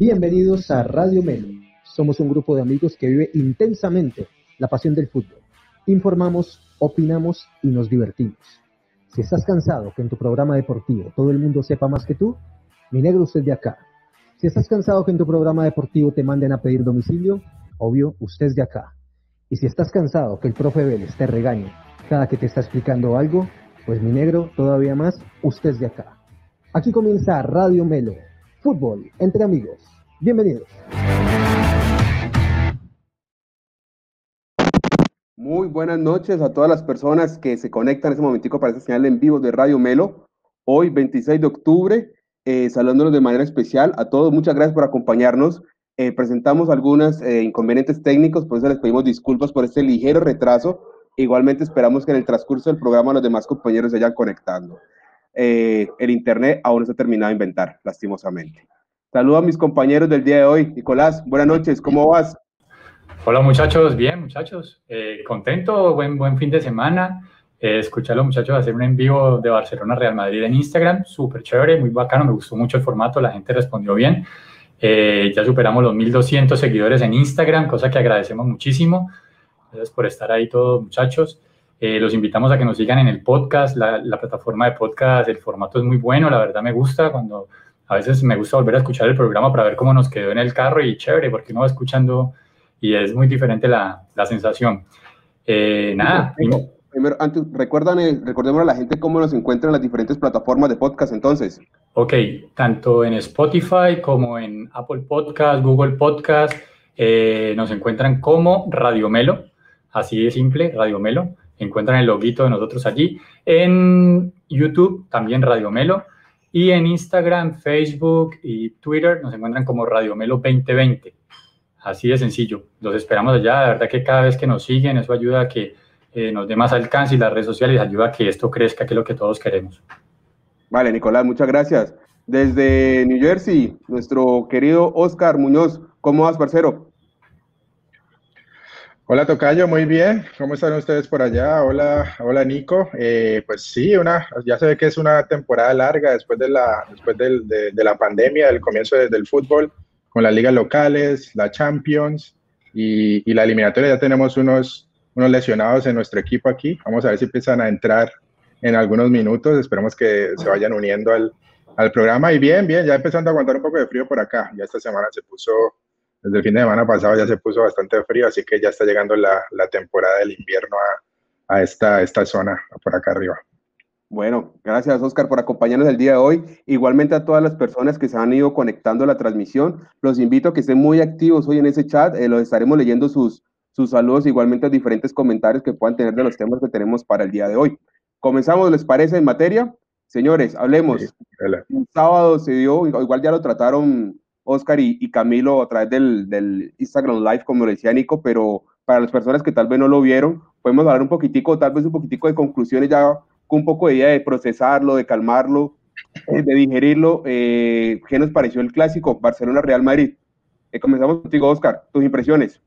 Bienvenidos a Radio Melo. Somos un grupo de amigos que vive intensamente la pasión del fútbol. Informamos, opinamos y nos divertimos. Si estás cansado que en tu programa deportivo todo el mundo sepa más que tú, mi negro usted de acá. Si estás cansado que en tu programa deportivo te manden a pedir domicilio, obvio, usted es de acá. Y si estás cansado que el profe Vélez te regañe cada que te está explicando algo, pues mi negro, todavía más, usted es de acá. Aquí comienza Radio Melo, fútbol entre amigos. Bienvenidos. Muy buenas noches a todas las personas que se conectan en este momentico para esta señal en vivo de Radio Melo. Hoy, 26 de octubre, eh, saludándolos de manera especial a todos. Muchas gracias por acompañarnos. Eh, presentamos algunos eh, inconvenientes técnicos, por eso les pedimos disculpas por este ligero retraso. Igualmente esperamos que en el transcurso del programa los demás compañeros se vayan conectando. Eh, el Internet aún no se ha terminado de inventar, lastimosamente. Saludo a mis compañeros del día de hoy. Nicolás, buenas noches, ¿cómo vas? Hola muchachos, bien muchachos, eh, contento, buen, buen fin de semana. Eh, escuchar a los muchachos hacer un en vivo de Barcelona Real Madrid en Instagram, súper chévere, muy bacano, me gustó mucho el formato, la gente respondió bien. Eh, ya superamos los 1200 seguidores en Instagram, cosa que agradecemos muchísimo. Gracias por estar ahí todos muchachos. Eh, los invitamos a que nos sigan en el podcast, la, la, plataforma de podcast, el formato es muy bueno, la verdad me gusta cuando a veces me gusta volver a escuchar el programa para ver cómo nos quedó en el carro y chévere, porque uno va escuchando y es muy diferente la, la sensación. Eh, nada. Primero, primero, antes, recuerdan, recordemos a la gente cómo nos encuentran en las diferentes plataformas de podcast entonces. Ok, tanto en Spotify como en Apple Podcast, Google Podcast, eh, nos encuentran como Radio Melo, así de simple, Radio Melo. Encuentran el loguito de nosotros allí. En YouTube también Radio Melo. Y en Instagram, Facebook y Twitter nos encuentran como Radio Melo 2020. Así de sencillo. Los esperamos allá. De verdad que cada vez que nos siguen, eso ayuda a que eh, nos dé más alcance y las redes sociales ayuda a que esto crezca, que es lo que todos queremos. Vale, Nicolás, muchas gracias. Desde New Jersey, nuestro querido Oscar Muñoz. ¿Cómo vas, parcero? Hola Tocayo, muy bien. ¿Cómo están ustedes por allá? Hola, hola Nico. Eh, pues sí, una, ya se ve que es una temporada larga después de la, después del, de, de, la pandemia, del comienzo de, del fútbol, con las ligas locales, la Champions y, y, la eliminatoria. Ya tenemos unos, unos lesionados en nuestro equipo aquí. Vamos a ver si empiezan a entrar en algunos minutos. Esperemos que se vayan uniendo al, al programa. Y bien, bien, ya empezando a aguantar un poco de frío por acá. Ya esta semana se puso desde el fin de semana pasado ya se puso bastante frío, así que ya está llegando la, la temporada del invierno a, a esta, esta zona, por acá arriba. Bueno, gracias Oscar por acompañarnos el día de hoy. Igualmente a todas las personas que se han ido conectando a la transmisión, los invito a que estén muy activos hoy en ese chat, eh, los estaremos leyendo sus, sus saludos, igualmente los diferentes comentarios que puedan tener de los temas que tenemos para el día de hoy. Comenzamos, ¿les parece en materia? Señores, hablemos. Sí, el sábado se dio, igual ya lo trataron Oscar y, Camilo a través del, Instagram Live, como lo decía Nico, pero para las personas que tal vez no lo vieron, podemos hablar un poquitico, tal vez un poquitico de conclusiones ya con un poco de idea de procesarlo, de calmarlo, eh, de digerirlo. Eh, ¿Qué nos pareció el clásico Barcelona-Real Madrid? Eh, comenzamos contigo, Oscar, tus impresiones.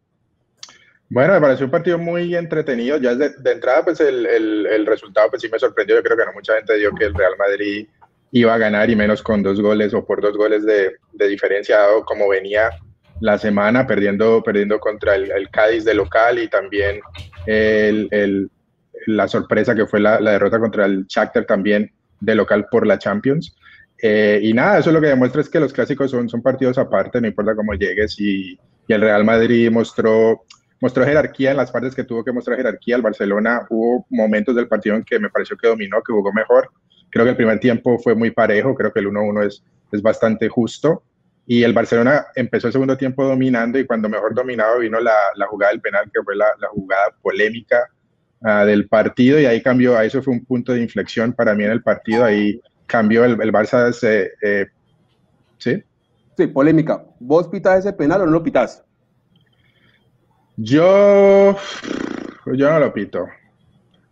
Bueno, me pareció un partido muy entretenido. Ya de, entrada, pues el, el, resultado pues sí me sorprendió. Yo creo que no mucha gente dio que el Real Madrid iba a ganar y menos con dos goles o por dos goles de, de diferencia, dado como venía la semana perdiendo, perdiendo contra el, Cádiz de local y también el, la sorpresa que fue la, la, derrota contra el Shakhtar también de local por la Champions. Eh, y nada, eso lo que demuestra es que los clásicos son, son partidos aparte, no importa cómo llegues y, y el Real Madrid mostró, mostró jerarquía en las partes que tuvo que mostrar jerarquía. El Barcelona hubo momentos del partido en que me pareció que dominó, que jugó mejor, Creo que el primer tiempo fue muy parejo, creo que el 1-1 es, es bastante justo. Y el Barcelona empezó el segundo tiempo dominando y cuando mejor dominado vino la, la jugada del penal, que fue la, la jugada polémica uh, del partido y ahí cambió, ahí eso fue un punto de inflexión para mí en el partido, ahí cambió el, el Barça, se, eh, ¿sí? Sí, polémica. ¿Vos pitas ese penal o no lo pitas? Yo, yo no lo pito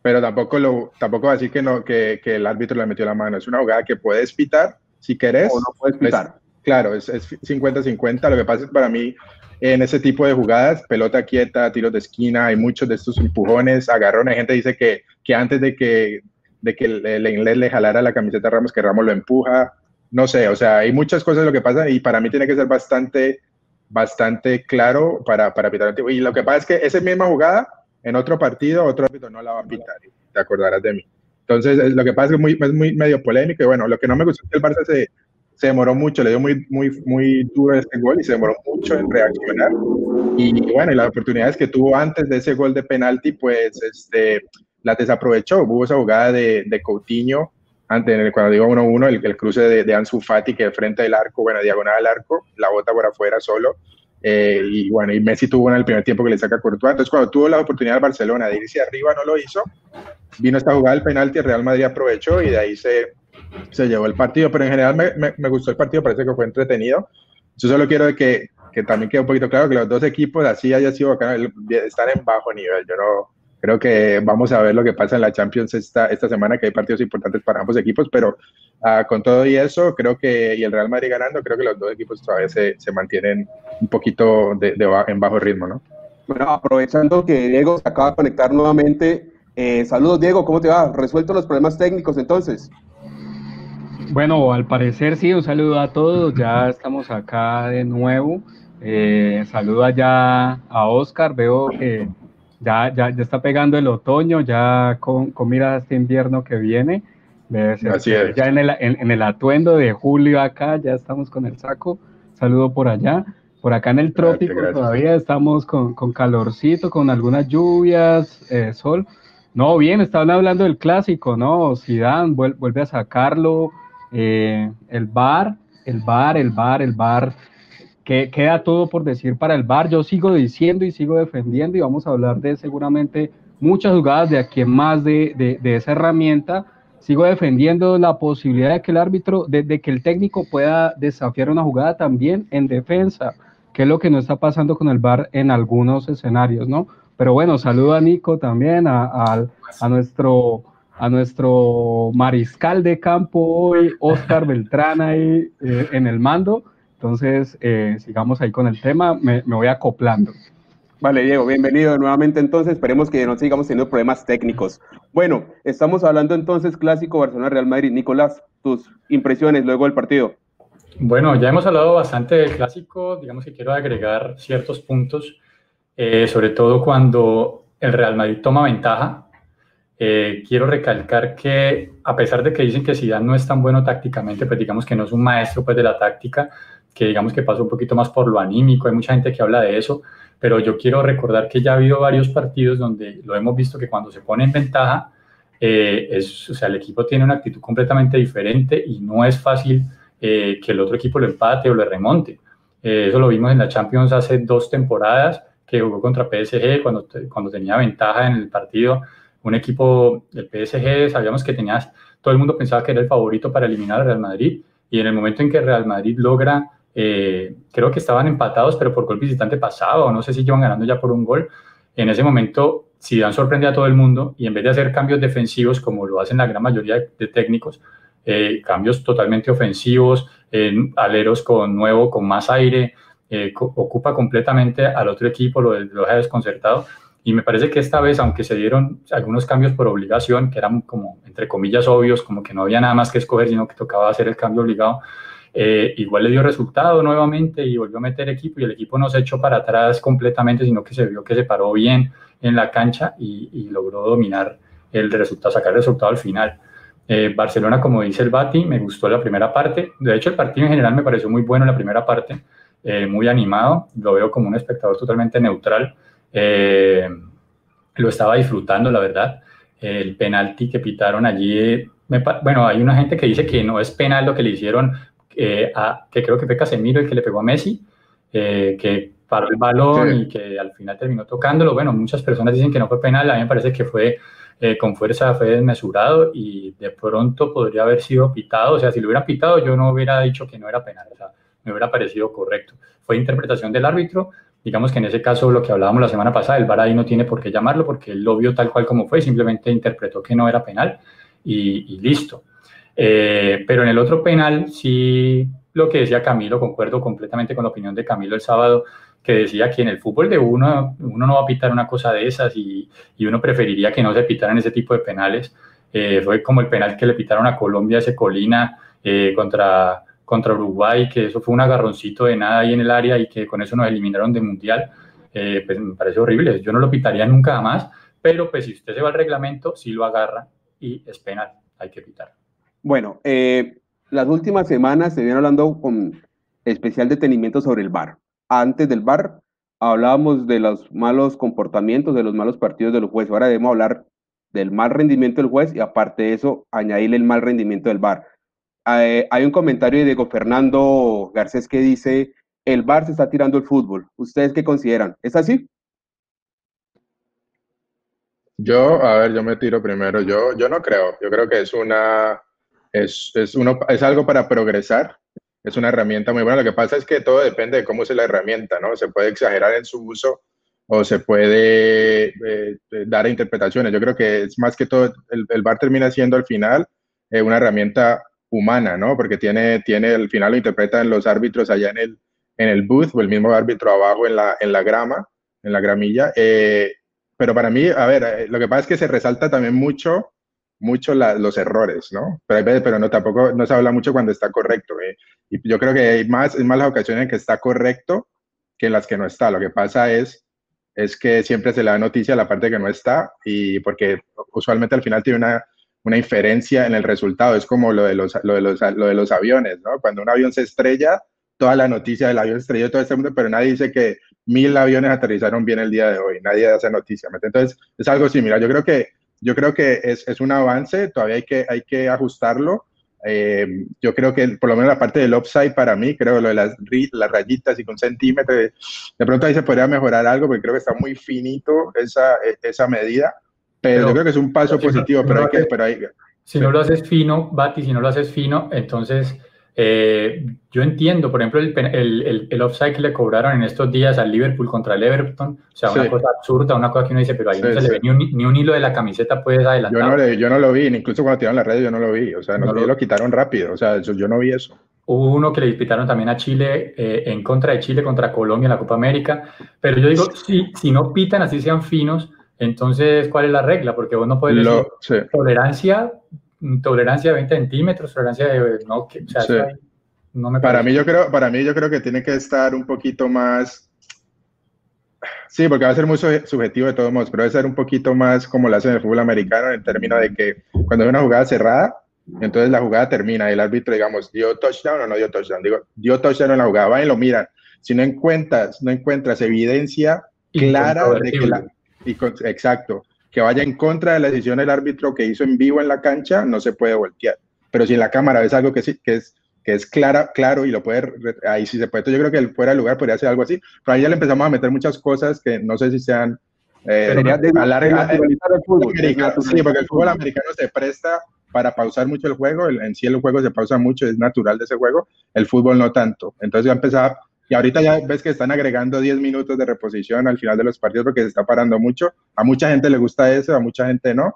pero tampoco lo tampoco así que no que, que, el árbitro le metió la mano. Es una jugada que puedes pitar si querés. O no puedes pitar. Es, claro, es 50-50. Lo que pasa es para mí en ese tipo de jugadas, pelota quieta, tiros de esquina, hay muchos de estos empujones, agarrones. Hay gente dice que, que antes de que, de que el, el, inglés le jalara la camiseta a Ramos, que Ramos lo empuja. no sé, o sea, hay muchas cosas lo que pasa y para mí tiene que ser bastante, bastante claro para, para pitar. Y lo que pasa es que esa misma jugada, en otro partido, otro árbitro no la va a pitar, te acordarás de mí. Entonces, lo que pasa es que es muy, es muy medio polémico y bueno, lo que no me gustó es que el Barça se, se demoró mucho, le dio muy, muy, muy duro este gol y se demoró mucho en reaccionar. Y bueno, y las oportunidades que tuvo antes de ese gol de penalti, pues este, las desaprovechó. Hubo esa jugada de, de Coutinho, antes, cuando digo 1-1, el, el, cruce de, de, Ansu Fati que de frente del arco, bueno, diagonal al arco, la bota por afuera solo. Eh, y bueno, y Messi tuvo en el primer tiempo que le saca Courtois. Entonces, cuando tuvo la oportunidad de Barcelona de irse arriba, no lo hizo. Vino esta jugada del penalti, el Real Madrid aprovechó y de ahí se, se llevó el partido, pero en general me, me, me, gustó el partido, parece que fue entretenido. Yo solo quiero que, que también quede un poquito claro que los dos equipos así haya sido bacano, están en bajo nivel. Yo no creo que vamos a ver lo que pasa en la Champions esta, esta semana, que hay partidos importantes para ambos equipos, pero uh, con todo y eso, creo que, y el Real Madrid ganando, creo que los dos equipos todavía se, se mantienen un poquito de, de, en bajo ritmo, ¿no? Bueno, aprovechando que Diego se acaba de conectar nuevamente, eh, saludos Diego, ¿cómo te va? ¿Resuelto los problemas técnicos entonces? Bueno, al parecer sí, un saludo a todos, ya estamos acá de nuevo. Eh, saludo allá a Oscar, veo que ya, ya, ya está pegando el otoño, ya con, con miras a este invierno que viene. Así es. Ya en el, en, en el atuendo de julio acá, ya estamos con el saco. Saludo por allá. Por acá en el trópico gracias, gracias. todavía estamos con, con, calorcito, con algunas lluvias, eh, sol. No, bien, estaban hablando del clásico, ¿no? Zidane vuelve, vuelve a sacarlo, eh, el bar, el bar, el bar, el bar, que queda todo por decir para el bar. Yo sigo diciendo y sigo defendiendo y vamos a hablar de seguramente muchas jugadas de aquí en más de, de, de esa herramienta. Sigo defendiendo la posibilidad de que el árbitro, de, que el técnico pueda desafiar una jugada también en defensa, que es lo que no está pasando con el bar en algunos escenarios, ¿no? Pero bueno, saludo a Nico también, a, a, a nuestro a nuestro mariscal de campo hoy, Oscar Beltrán, ahí eh, en el mando. Entonces, eh, sigamos ahí con el tema, me, me, voy acoplando. Vale, Diego, bienvenido nuevamente. Entonces, esperemos que no sigamos teniendo problemas técnicos. Bueno, estamos hablando entonces clásico Barcelona-Real Madrid. Nicolás, tus impresiones luego del partido. Bueno, ya hemos hablado bastante del clásico, digamos que quiero agregar ciertos puntos, eh, sobre todo cuando el Real Madrid toma ventaja, eh, quiero recalcar que a pesar de que dicen que Zidane no es tan bueno tácticamente, pues digamos que no es un maestro pues de la táctica, que digamos que pasa un poquito más por lo anímico, hay mucha gente que habla de eso, pero yo quiero recordar que ya ha habido varios partidos donde lo hemos visto que cuando se pone en ventaja, eh, es, o sea, el equipo tiene una actitud completamente diferente y no es fácil eh, que el otro equipo lo empate o lo remonte. Eh, eso lo vimos en la Champions hace dos temporadas, que jugó contra PSG cuando, cuando tenía ventaja en el partido un equipo del PSG, sabíamos que tenía, todo el mundo pensaba que era el favorito para eliminar al Real Madrid, y en el momento en que Real Madrid logra, eh, creo que estaban empatados, pero por gol visitante pasado, o no sé si iban ganando ya por un gol, en ese momento Zidane sorprende a todo el mundo, y en vez de hacer cambios defensivos, como lo hacen la gran mayoría de técnicos, eh, cambios totalmente ofensivos, aleros con nuevo, con más aire, eh, ocupa completamente al otro equipo, lo, lo deja desconcertado, y me parece que esta vez, aunque se dieron algunos cambios por obligación, que eran como, entre comillas, obvios, como que no había nada más que escoger, sino que tocaba hacer el cambio obligado, eh, igual le dio resultado nuevamente y volvió a meter equipo y el equipo no se echó para atrás completamente, sino que se vio que se paró bien en la cancha y, logró dominar el resultado, sacar el resultado al final. Eh, Barcelona, como dice el Bati, me gustó la primera parte. De hecho, el partido en general me pareció muy bueno en la primera parte, eh, muy animado. Lo veo como un espectador totalmente neutral. Lo estaba disfrutando, la verdad. El penalti que pitaron allí, bueno, hay una gente que dice que no es penal lo que le hicieron, eh, a, que creo que fue Casemiro el que le pegó a Messi, eh, que paró el balón sí. y que al final terminó tocándolo. Bueno, muchas personas dicen que no fue penal, a mí me parece que fue eh, con fuerza, fue desmesurado y de pronto podría haber sido pitado. O sea, si lo hubiera pitado, yo no hubiera dicho que no era penal, o sea, me hubiera parecido correcto. Fue interpretación del árbitro, digamos que en ese caso lo que hablábamos la semana pasada, el VAR ahí no tiene por qué llamarlo porque él lo vio tal cual como fue, simplemente interpretó que no era penal y, y listo. Eh, pero en el otro penal, sí, lo que decía Camilo, concuerdo completamente con la opinión de Camilo el sábado, que decía que en el fútbol de uno, uno no va a pitar una cosa de esas y, uno preferiría que no se pitaran ese tipo de penales. Eh, fue como el penal que le pitaron a Colombia, ese Colina, eh, contra contra Uruguay, que eso fue un agarroncito de nada ahí en el área y que con eso nos eliminaron de mundial, eh, pues me parece horrible. Yo no lo pitaría nunca más, pero pues si usted se va al reglamento, sí lo agarra y es penal, hay que pitar. Bueno, eh, las últimas semanas se viene hablando con especial detenimiento sobre el VAR. Antes del VAR hablábamos de los malos comportamientos, de los malos partidos de los jueces. Ahora debemos hablar del mal rendimiento del juez y aparte de eso, añadirle el mal rendimiento del VAR. Eh, hay un comentario de Diego Fernando Garcés que dice, el VAR se está tirando el fútbol. ¿Ustedes qué consideran? ¿Es así? Yo, a ver, yo me tiro primero. Yo, yo no creo. Yo creo que es una, es, es, uno, es algo para progresar. Es una herramienta muy buena. Lo que pasa es que todo depende de cómo use la herramienta, ¿no? Se puede exagerar en su uso o se puede eh, eh, dar interpretaciones. Yo creo que es más que todo, el, el VAR termina siendo al final eh, una herramienta humana, ¿no? Porque tiene, tiene, al final lo interpretan los árbitros allá en el, en el booth o el mismo árbitro abajo en la, en la grama, en la gramilla. pero para mí, a ver, lo que pasa es que se resalta también mucho, mucho los errores, ¿no? Pero, pero no, tampoco no se habla mucho cuando está correcto. Y yo creo que hay más, en más las ocasiones en que está correcto que en las que no está. Lo que pasa es es que siempre se le da noticia a la parte que no está y porque usualmente al final tiene una, una inferencia en el resultado. Es como lo de, los, lo, de los, lo de los aviones, ¿no? Cuando un avión se estrella, toda la noticia del avión estrelló todo este mundo, pero nadie dice que mil aviones aterrizaron bien el día de hoy. Nadie hace noticia. Entonces, es algo similar. Yo creo que, yo creo que es, es un avance, todavía hay que, hay que ajustarlo. Eh, yo creo que por lo menos la parte del upside para mí, creo lo de las, las rayitas y con centímetros, de pronto ahí se podría mejorar algo porque creo que está muy finito esa, esa medida, pero, yo creo que es un paso positivo, pero, hay que, pero hay, Si no lo haces fino, Bati, si no lo haces fino, entonces eh, yo entiendo, por ejemplo, el, el, el, offside que le cobraron en estos días al Liverpool contra el Everton, o sea, una cosa absurda, una cosa que uno dice, pero ahí no se le ve ni un, ni un, hilo de la camiseta, puedes adelantar. Yo no, yo no lo vi, incluso cuando tiraron la red yo no lo vi, o sea, no, lo, quitaron rápido, o sea, yo no vi eso. Hubo uno que le disputaron también a Chile, eh, en contra de Chile, contra Colombia en la Copa América, pero yo digo, si, si no pitan así sean finos, entonces, ¿cuál es la regla? Porque vos no puedes decir tolerancia tolerancia de 20 centímetros, tolerancia de... No, o sea, no me para, mí yo creo, para mí yo creo que tiene que estar un poquito más... Sí, porque va a ser muy subjetivo de todos modos, pero debe ser un poquito más como lo hacen en el fútbol americano, en términos de que cuando hay una jugada cerrada, entonces la jugada termina y el árbitro, digamos, dio touchdown o no dio touchdown. Digo, dio touchdown en la jugada, van y lo miran. Si no encuentras, no encuentras evidencia clara de que la... exacto que vaya en contra de la decisión del árbitro que hizo en vivo en la cancha, no se puede voltear. Pero si en la cámara ves algo que, sí, que es que es clara, claro y lo puede, ahí sí se puede. Entonces yo creo que el fuera de lugar podría hacer algo así, pero ahí ya le empezamos a meter muchas cosas que no sé si sean eh, a larga, el fútbol. sí, porque el fútbol americano se presta para pausar mucho el juego, en sí el juego se pausa mucho, es natural de ese juego, el fútbol no tanto. Entonces ya empezaba, y ahorita ya ves que están agregando 10 minutos de reposición al final de los partidos porque se está parando mucho. A mucha gente le gusta eso, a mucha gente no.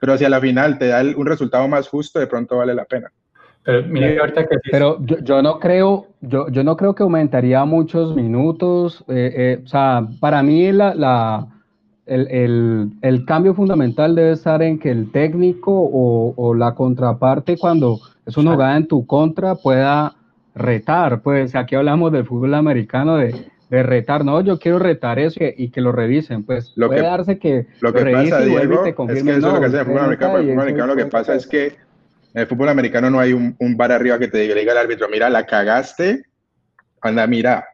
Pero si a la final te da un resultado más justo, de pronto vale la pena. Pero, pero yo, yo, no creo, yo, yo no creo que aumentaría muchos minutos. Eh, eh, o sea, para mí la, la el, el, el, cambio fundamental debe estar en que el técnico o, o la contraparte, cuando es una jugada en tu contra, pueda retar, pues aquí hablamos del fútbol americano de, de retar, no, yo quiero retar eso y, que lo revisen, pues lo puede que, darse que lo que pasa, Diego, es que eso es lo que hace el fútbol americano, el fútbol americano lo que pasa es que en el fútbol americano no hay un, un bar arriba que te diga, diga al árbitro, mira, la cagaste, anda, mira,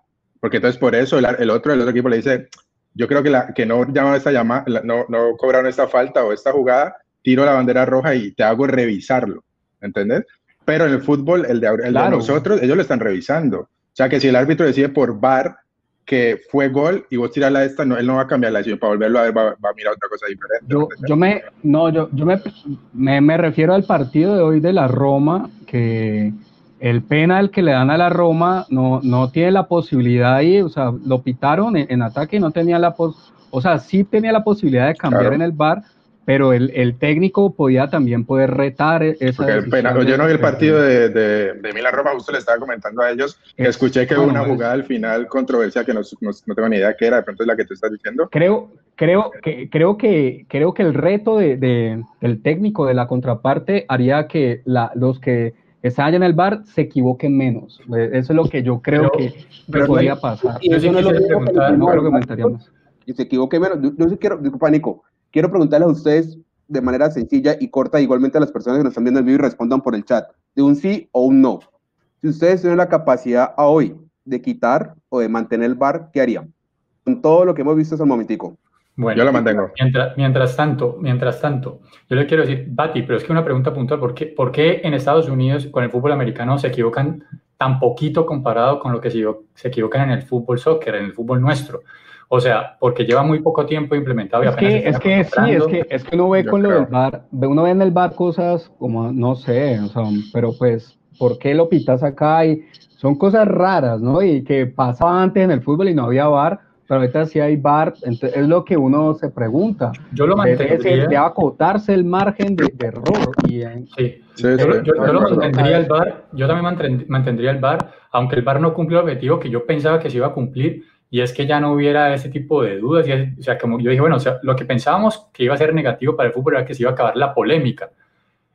porque entonces por eso el, el otro, el otro equipo le dice, yo creo que, la, que no llamaron esta llamada, no, no cobraron esta falta o esta jugada, tiro la bandera roja y te hago revisarlo, ¿entendés? Pero en el fútbol, el de, el de nosotros, ellos lo están revisando. O sea que si el árbitro decide por VAR que fue gol y vos tirarla esta, no, él no va a cambiar la decisión para volverlo a ver, va, a mirar otra cosa diferente. Yo, yo me, no, yo, yo me, me, me, refiero al partido de hoy de la Roma, que el penal que le dan a la Roma no, no tiene la posibilidad ahí, o sea, lo pitaron en, ataque y no tenía la, o sea, sí tenía la posibilidad de cambiar en el VAR, pero el, el, técnico podía también poder retar e-, esa Porque yo no vi el partido de, de, de Milan Roma, justo le estaba comentando a ellos que escuché que hubo una jugada al final controversia que no, no, tengo ni idea qué era, de pronto es la que tú estás diciendo. Creo, creo, que, creo, que, creo que el reto de, del técnico de la contraparte haría que la, los que están allá en el bar, se equivoquen menos. Eh, eso es lo que yo creo que, podría pasar. Y eso no es lo no que comentaríamos. Y se equivoque menos. Yo, sí quiero, disculpa, Nico, quiero preguntarles a ustedes de manera sencilla y corta, igualmente a las personas que nos están viendo el video y respondan por el chat, de un sí o un no. Si ustedes tienen la capacidad a hoy de quitar o de mantener el bar, ¿qué harían? Con todo lo que hemos visto hasta el momentico. Bueno, yo lo mantengo. Mientras, mientras, tanto, mientras tanto, yo le quiero decir, Bati, pero es que una pregunta puntual, ¿por qué, ¿por qué en Estados Unidos con el fútbol americano se equivocan tan poquito comparado con lo que se, se equivocan en el fútbol soccer, en el fútbol nuestro? O sea, porque lleva muy poco tiempo implementado. Y es que, es que sí, es que, es que uno ve con lo del bar, uno ve en el bar cosas como, no sé, o sea, pero pues, ¿por qué lo pitas acá? Y son cosas raras, ¿no? Y que pasaba antes en el fútbol y no había bar, pero ahorita sí hay bar, entonces es lo que uno se pregunta. Yo lo mantendría. Debe acotarse el margen de, error. Y sí, yo, lo mantendría el bar, yo también mantendría el bar, aunque el bar no cumplió el objetivo que yo pensaba que se iba a cumplir, y es que ya no hubiera ese tipo de dudas. Y o sea, como yo dije, bueno, o sea, lo que pensábamos que iba a ser negativo para el fútbol era que se iba a acabar la polémica.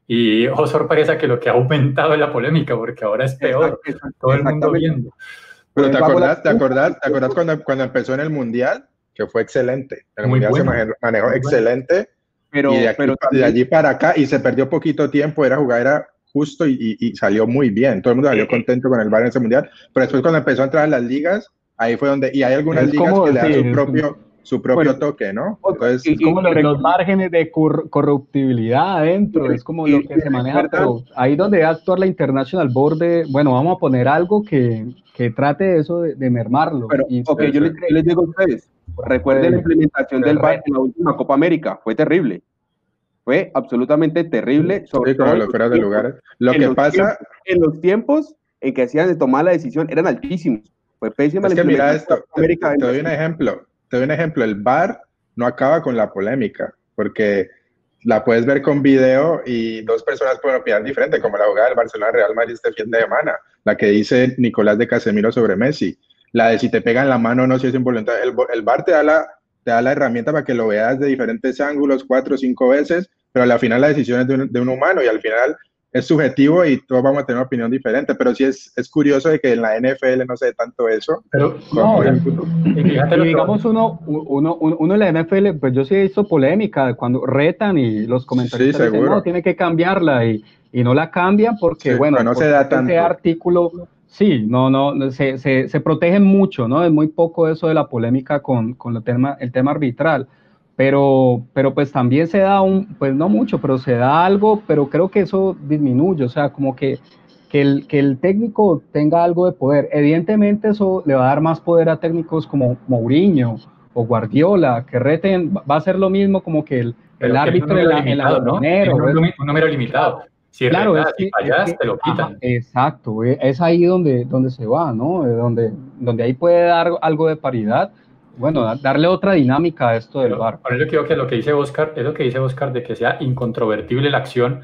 Y oh sorpresa que lo que ha aumentado es la polémica, porque ahora es peor. todo el mundo viendo. Pero ¿te acordás, te acordás, te acordás cuando, cuando empezó en el Mundial? Que fue excelente. El Mundial se manejó, excelente. Pero, y de, aquí, pero de, allí para acá, y se perdió poquito tiempo, era jugar, era justo y, y, salió muy bien. Todo el mundo salió contento con el bar en ese Mundial. Pero después cuando empezó a entrar en las ligas, ahí fue donde, y hay algunas ligas que le dan su propio, su propio toque, ¿no? Entonces, es como los, márgenes de corruptibilidad adentro, es como lo que se maneja. ahí donde va a actuar la International Board de, bueno, vamos a poner algo que, que trate eso de, mermarlo. Pero, ok, yo les, digo a ustedes, recuerden la implementación del VAR en la última Copa América, fue terrible. Fue absolutamente terrible. Sobre sí, todo fuera de lugares. Lo que pasa... en los tiempos en que hacían de tomar la decisión eran altísimos. Fue pésima es que mira esto, te, doy un ejemplo, te doy un ejemplo, el bar no acaba con la polémica, porque la puedes ver con video y dos personas pueden opinar diferente, como la jugada del Barcelona Real Madrid este fin de semana, la que dice Nicolás de Casemiro sobre Messi, la de si te pegan la mano o no, si es involuntario. El, el bar te da, la, te da la herramienta para que lo veas de diferentes ángulos, cuatro o cinco veces, pero al final la decisión es de un, de un humano y al final es subjetivo y todos vamos a tener una opinión diferente, pero sí es, es curioso de que en la NFL no se tanto eso. Pero no, digamos uno, uno, uno, en la NFL, pues yo sí he visto polémica cuando retan y los comentarios dicen, no, tiene que cambiarla y, y no la cambian porque, bueno, no se da tanto. ese artículo, sí, no, no, se, se, se protegen mucho, ¿no? Es muy poco eso de la polémica con, con el, tema, el tema arbitral pero, pero pues también se da un, pues no mucho, pero se da algo, pero creo que eso disminuye, o sea, como que, que, el, que el técnico tenga algo de poder. Evidentemente eso le va a dar más poder a técnicos como Mourinho o Guardiola, que reten, va a ser lo mismo como que el, el árbitro en la, limitado, ¿no? un, número limitado. Si claro, es si fallas, te lo quitan. exacto, es ahí donde, donde se va, ¿no? Donde, donde ahí puede dar algo de paridad bueno, darle otra dinámica a esto del bar. Por eso creo que lo que dice Oscar es lo que dice Oscar de que sea incontrovertible la acción.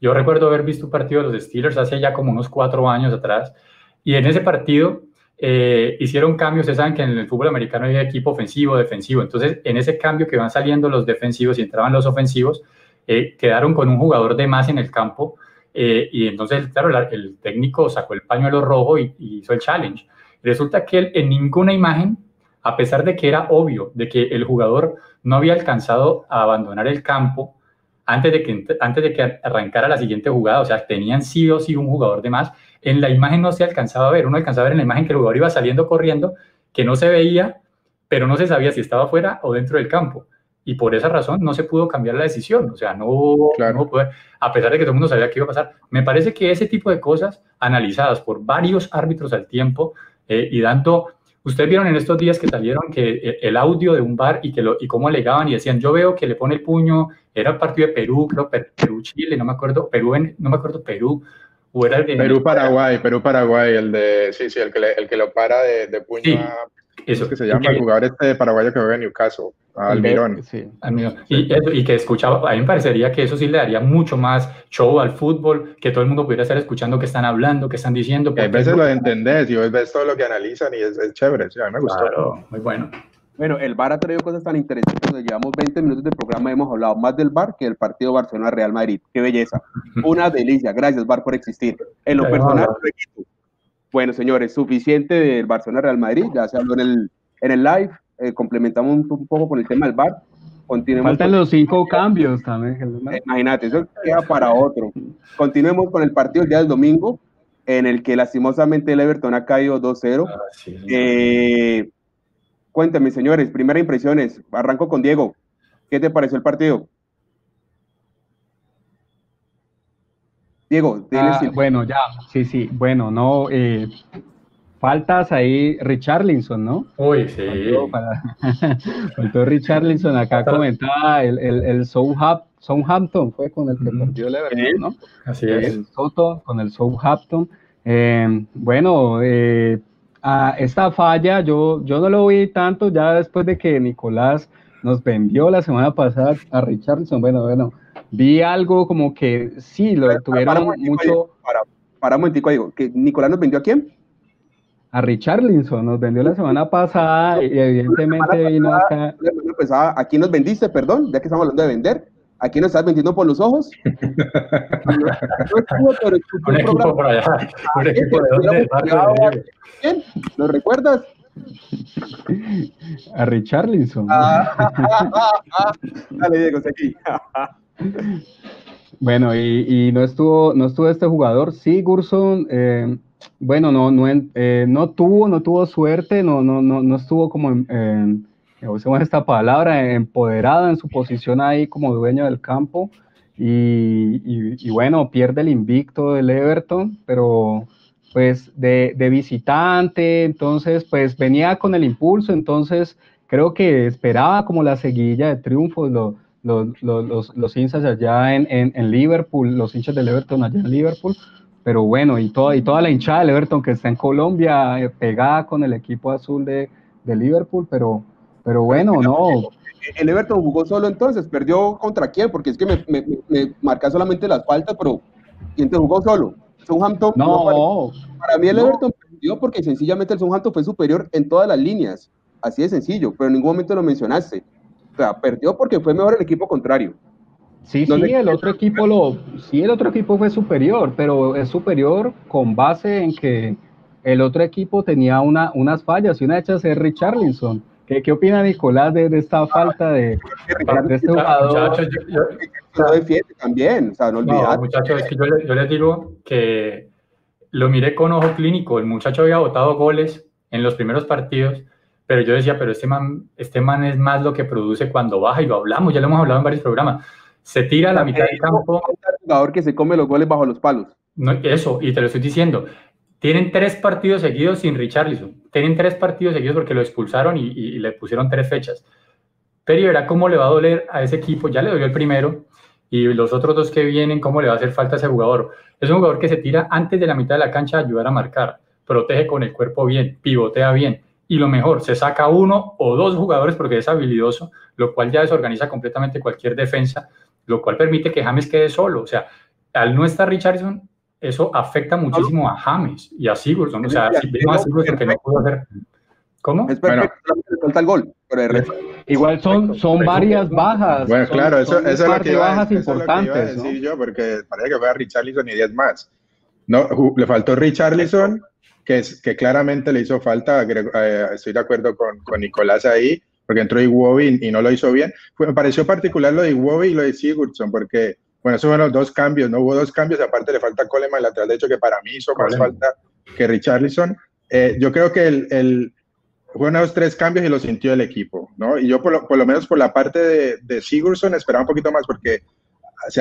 Yo recuerdo haber visto un partido de los Steelers hace ya como unos cuatro años atrás y en ese partido eh, hicieron cambios. Ustedes saben que en el fútbol americano hay equipo ofensivo, defensivo. Entonces, en ese cambio que van saliendo los defensivos y entraban los ofensivos, eh, quedaron con un jugador de más en el campo. Eh, y entonces, claro, el técnico sacó el pañuelo rojo y, y hizo el challenge. Resulta que él en ninguna imagen a pesar de que era obvio de que el jugador no había alcanzado a abandonar el campo antes de que, antes de que arrancara la siguiente jugada, o sea, tenían sí o sí un jugador de más, en la imagen no se alcanzaba a ver, uno alcanzaba a ver en la imagen que el jugador iba saliendo corriendo, que no se veía, pero no se sabía si estaba fuera o dentro del campo. Y por esa razón no se pudo cambiar la decisión, o sea, no, no a pesar de que todo el mundo sabía qué iba a pasar. Me parece que ese tipo de cosas, analizadas por varios árbitros al tiempo eh, y dando Ustedes vieron en estos días que salieron que eh, el audio de un bar y, que lo, y cómo alegaban y decían, yo veo que le pone el puño, era el partido de Perú, creo, Perú-Chile, no me acuerdo, Perú, no me acuerdo, Perú, o era el de... Perú-Paraguay, Perú-Paraguay, el de, sí, sí, el que, el que lo para de, de puño eso. que se llama el jugador este de Paraguayo que juega en Newcastle, Almirón. Sí, Almirón. Y, y, que escuchaba, a mí me parecería que eso sí le daría mucho más show al fútbol, que todo el mundo pudiera estar escuchando qué están hablando, qué están diciendo. a veces lo entendés y ves todo lo que analizan y es, es chévere, sí, a mí me gustó. Claro, muy bueno. Bueno, el VAR ha traído cosas tan interesantes. Nos llevamos 20 minutos de programa hemos hablado más del VAR que del partido Barcelona-Real Madrid. ¡Qué belleza! Una delicia. Gracias, VAR, por existir. En lo personal, bueno, señores, suficiente del Barcelona-Real Madrid. Ya se habló en el, en el live. Eh, complementamos un, poco con el tema del VAR. Continuemos Faltan los cinco cambios también. Eh, imagínate, eso queda para otro. Continuemos con el partido el día del domingo, en el que lastimosamente el Everton ha caído 2-0. Ah, eh, Cuéntame, señores, primeras impresiones. Arranco con Diego. ¿Qué te pareció el partido? Diego, ah, bueno, ya, sí, sí, bueno, no, eh, faltas ahí Richarlison, ¿no? Uy, sí. Faltó, Richarlison, acá comentaba el, el, el Southampton, fue con el que perdió el Everton, ¿no? Así es. El Soto con el Southampton. Eh, bueno, eh, esta falla yo, yo no lo vi tanto ya después de que Nicolás nos vendió la semana pasada a Richardson. Bueno, bueno, vi algo como que sí, lo tuvieron mucho. Para, para, un momentico, digo, ¿que Nicolás nos vendió a quién? A Richarlison, nos vendió la semana pasada y evidentemente vino acá. Pues, ah, ¿A quién nos vendiste, perdón? Ya que estamos hablando de vender. ¿A quién nos estás vendiendo por los ojos? un equipo por allá. Un equipo de dónde? ¿Quién? ¿Lo recuerdas? A Richarlison. Dale, Diego, aquí. bueno, y, no estuvo, no estuvo este jugador, Sigurdsson, eh, bueno, no, no, eh, no tuvo, no tuvo suerte, no, no, no, no estuvo como en usemos esta palabra, empoderado en su posición ahí como dueño del campo. Y, bueno, pierde el invicto del Everton, pero pues de, visitante, entonces pues venía con el impulso, entonces creo que esperaba como la seguilla de triunfos los, los, los, hinchas allá en, en, Liverpool, los hinchas del Everton allá en Liverpool, pero bueno, y toda, y toda la hinchada del Everton que está en Colombia eh, pegada con el equipo azul de, de Liverpool, pero pero bueno, no. El Everton jugó solo entonces, perdió contra quién, porque es que me, me, marca solamente las faltas, pero ¿quién te jugó solo? Southampton. No, para, mí el Everton perdió porque sencillamente el Southampton fue superior en todas las líneas, así de sencillo, pero en ningún momento lo mencionaste. O sea, perdió porque fue mejor el equipo contrario. Sí, sí, el otro equipo lo, sí, el otro equipo fue superior, pero es superior con base en que el otro equipo tenía una, unas fallas y una hecha es Richarlison ¿Qué, ¿Qué, opina Nicolás de, esta falta de, de este jugador? Muchachos, yo, yo, también, o sea, no, no muchachos, es que yo, yo, les digo que lo miré con ojo clínico. El muchacho había votado goles en los primeros partidos, pero yo decía, pero este man, este man es más lo que produce cuando baja, y lo hablamos, ya lo hemos hablado en varios programas. Se tira a la mitad del campo. Un jugador que se come los goles bajo los palos. No, eso, y te lo estoy diciendo. Tienen tres partidos seguidos sin Richarlison. Tienen tres partidos seguidos porque lo expulsaron y, le pusieron tres fechas. Pero verá cómo le va a doler a ese equipo. Ya le dolió el primero y los otros dos que vienen, cómo le va a hacer falta a ese jugador. Es un jugador que se tira antes de la mitad de la cancha a ayudar a marcar. Protege con el cuerpo bien, pivotea bien. Y lo mejor, se saca uno o dos jugadores porque es habilidoso, lo cual ya desorganiza completamente cualquier defensa, lo cual permite que James quede solo. O sea, al no estar Richardson, eso afecta muchísimo a James y a Sigurdsson. O sea, si vemos a Sigurdsson que no pudo hacer. ¿Cómo? Es perfecto, falta el gol. Igual son, son varias bajas. Bueno, claro, eso, eso, es lo que iba, bajas importantes, a decir yo, porque parece que fue a Richarlison y 10 más. No, le faltó Richarlison, que, es, que claramente le hizo falta, eh, estoy de acuerdo con, con Nicolás ahí, porque entró Iwobi y no lo hizo bien. me pareció particular lo de Iwobi y lo de Sigurdsson, porque bueno, esos fueron los dos cambios, no hubo dos cambios, aparte le falta Coleman, lateral de hecho, que para mí hizo más falta que Richarlison. Eh, yo creo que el, el, fueron los tres cambios y lo sintió el equipo, ¿no? Y yo por lo, por lo menos por la parte de, de Sigurdsson esperaba un poquito más porque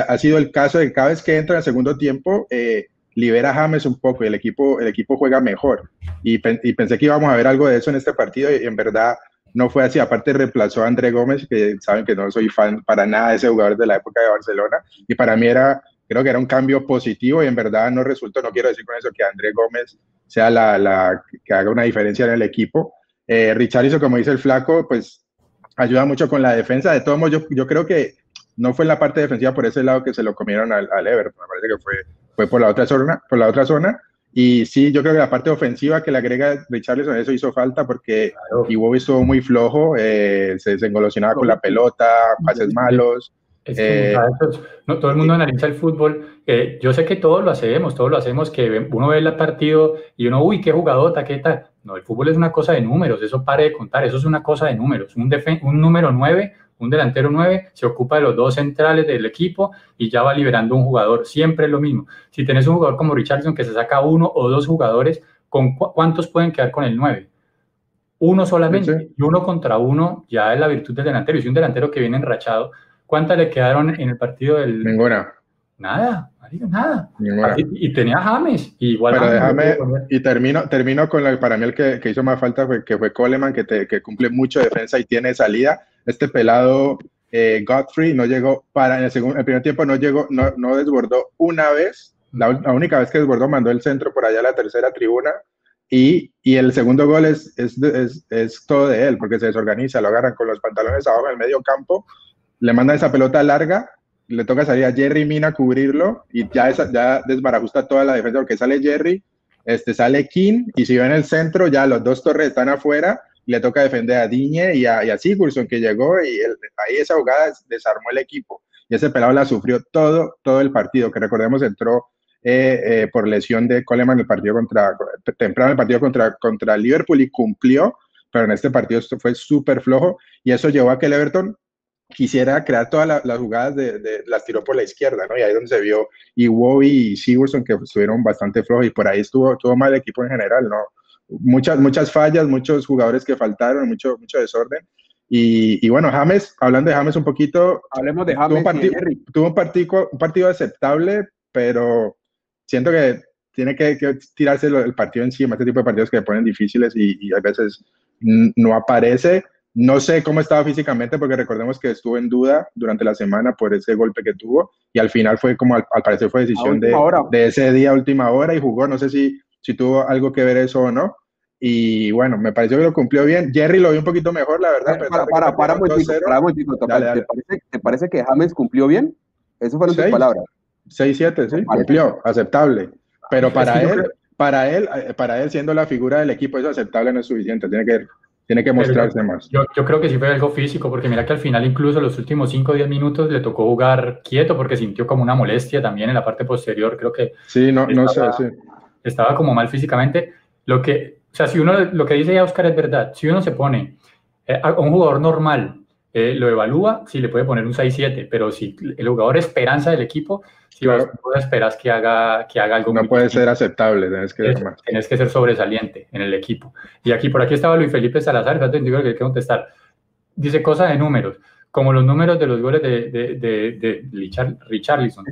ha sido el caso de que cada vez que entra en el segundo tiempo, eh, libera a James un poco y el equipo, el equipo juega mejor. Y, y, pensé que íbamos a ver algo de eso en este partido y en verdad no fue así. Aparte reemplazó a André Gómez, que saben que no soy fan para nada de ese jugador de la época de Barcelona. Y para mí era, creo que era un cambio positivo y en verdad no resultó, no quiero decir con eso que André Gómez sea la, la que haga una diferencia en el equipo. Eh, Richarlison, como dice el flaco, pues ayuda mucho con la defensa. De todos modos, yo, yo creo que no fue en la parte defensiva por ese lado que se lo comieron al, al Everton. Me parece que fue, fue por la otra zona, por la otra zona Y sí, yo creo que la parte ofensiva que le agrega Richarlison, eso hizo falta porque claro. Iwobi estuvo muy flojo, eh, se desengolosionaba con la pelota, pases malos. Eh, no, todo el mundo analiza el fútbol. Eh, yo sé que todos lo hacemos, todos lo hacemos, que uno ve el partido y uno, uy, qué jugadota, qué tal. No, el fútbol es una cosa de números, eso pare de contar, eso es una cosa de números. Un, un número 9, un delantero 9, se ocupa de los dos centrales del equipo y ya va liberando un jugador. Siempre es lo mismo. Si tenés un jugador como Richardson que se saca uno o dos jugadores, ¿con ¿cuántos pueden quedar con el 9? Uno solamente. Y uno contra uno ya es la virtud del delantero. Y si un delantero que viene enrachado, ¿Cuántas le quedaron en el partido del...? Ninguna. Nada, nada. Y, tenía James. igual Pero déjame, y termino, termino con la, para mí el que, que hizo más falta fue, que fue Coleman, que, te, que cumple mucho defensa y tiene salida. Este pelado eh, Godfrey no llegó para en el, segundo, el primer tiempo no llegó, no, no desbordó una vez. La, la, única vez que desbordó mandó el centro por allá a la tercera tribuna. Y, y el segundo gol es, es, es, es, todo de él, porque se desorganiza, lo agarran con los pantalones abajo en el medio campo le manda esa pelota larga, le toca salir a Jerry Mina a cubrirlo y ya, esa, ya desbarajusta toda la defensa porque sale Jerry, este, sale King y si va en el centro ya los dos torres están afuera, le toca defender a Diñe y a, y a Sigurdsson que llegó y ahí esa jugada desarmó el equipo. Y ese pelado la sufrió todo, todo el partido, que recordemos entró eh, eh, por lesión de Coleman el partido contra, temprano el partido contra, contra Liverpool y cumplió, pero en este partido esto fue súper flojo y eso llevó a que el Everton quisiera crear todas las jugadas de, las tiró por la izquierda, ¿no? Y ahí es donde se vio y Wobby y Sigurdsson que estuvieron bastante flojos y por ahí estuvo, estuvo mal el equipo en general, ¿no? Muchas, muchas fallas, muchos jugadores que faltaron, mucho, mucho desorden. Y, y bueno, James, hablando de James un poquito, hablemos de James. Tuvo un, partido, tuvo un, partido, un partido aceptable, pero siento que tiene que, que, tirarse el partido encima, este tipo de partidos que le ponen difíciles y, y a veces no aparece. No sé cómo estaba físicamente porque recordemos que estuvo en duda durante la semana por ese golpe que tuvo y al final fue como, al, parecer fue decisión de, de, ese día, última hora y jugó. No sé si, si tuvo algo que ver eso o no. Y bueno, me pareció que lo cumplió bien. Jerry lo vio un poquito mejor, la verdad. Para, para, para, muy para, muy dale, dale. ¿Te, parece, ¿Te, parece, que James cumplió bien? Eso fueron tus palabras. 6-7, sí, cumplió, aceptable. Pero para él, para él, eh, para él siendo la figura del equipo, eso aceptable no es suficiente. Tiene que tiene que mostrarse más. Yo, yo, creo que sí fue algo físico, porque mira que al final incluso los últimos 5 o 10 minutos le tocó jugar quieto porque sintió como una molestia también en la parte posterior, creo que... Sí, no, no sé, sí. Estaba como mal físicamente. Lo que, o sea, si uno, lo que dice ya Oscar es verdad, si uno se pone eh, a un jugador normal, eh, lo evalúa, sí le puede poner un 6-7, pero si el jugador esperanza del equipo, si claro. vos esperas que haga, que haga algo. No puede ser aceptable, tienes que, ser más. tienes que ser sobresaliente en el equipo. Y aquí, por aquí estaba Luis Felipe Salazar, digo que hay que contestar. Dice cosas de números, como los números de los goles de, de, de, de Richarlison.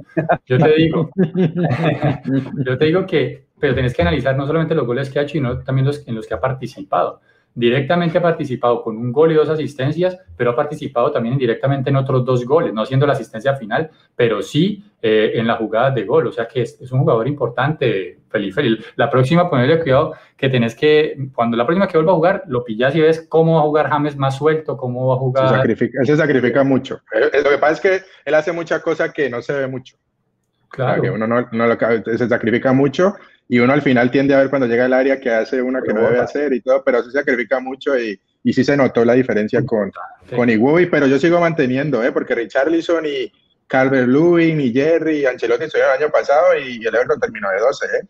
Yo te digo, yo te digo que, pero tienes que analizar no solamente los goles que ha hecho, sino también los en los que ha participado directamente ha participado con un gol y dos asistencias, pero ha participado también indirectamente en otros dos goles, no haciendo la asistencia final, pero sí eh, en la jugada de gol. O sea que es, es un jugador importante, Felipe. La próxima, ponerle cuidado, que tenés que, cuando la próxima que vuelva a jugar, lo pillas y ves cómo va a jugar James más suelto, cómo va a jugar. Se sacrifica, él se sacrifica mucho. Lo que pasa es que él hace mucha cosa que no se ve mucho. Claro. que uno no, no lo, se sacrifica mucho y uno al final tiende a ver cuando llega al área que hace una que no debe hacer y todo, pero se sacrifica mucho y, y sí se notó la diferencia con, sí. con Iwobi, pero yo sigo manteniendo, ¿eh? porque Richarlison y Calvert Lewin y Jerry y Ancelotti estuvieron el año pasado y el Everton terminó de 12. ¿eh?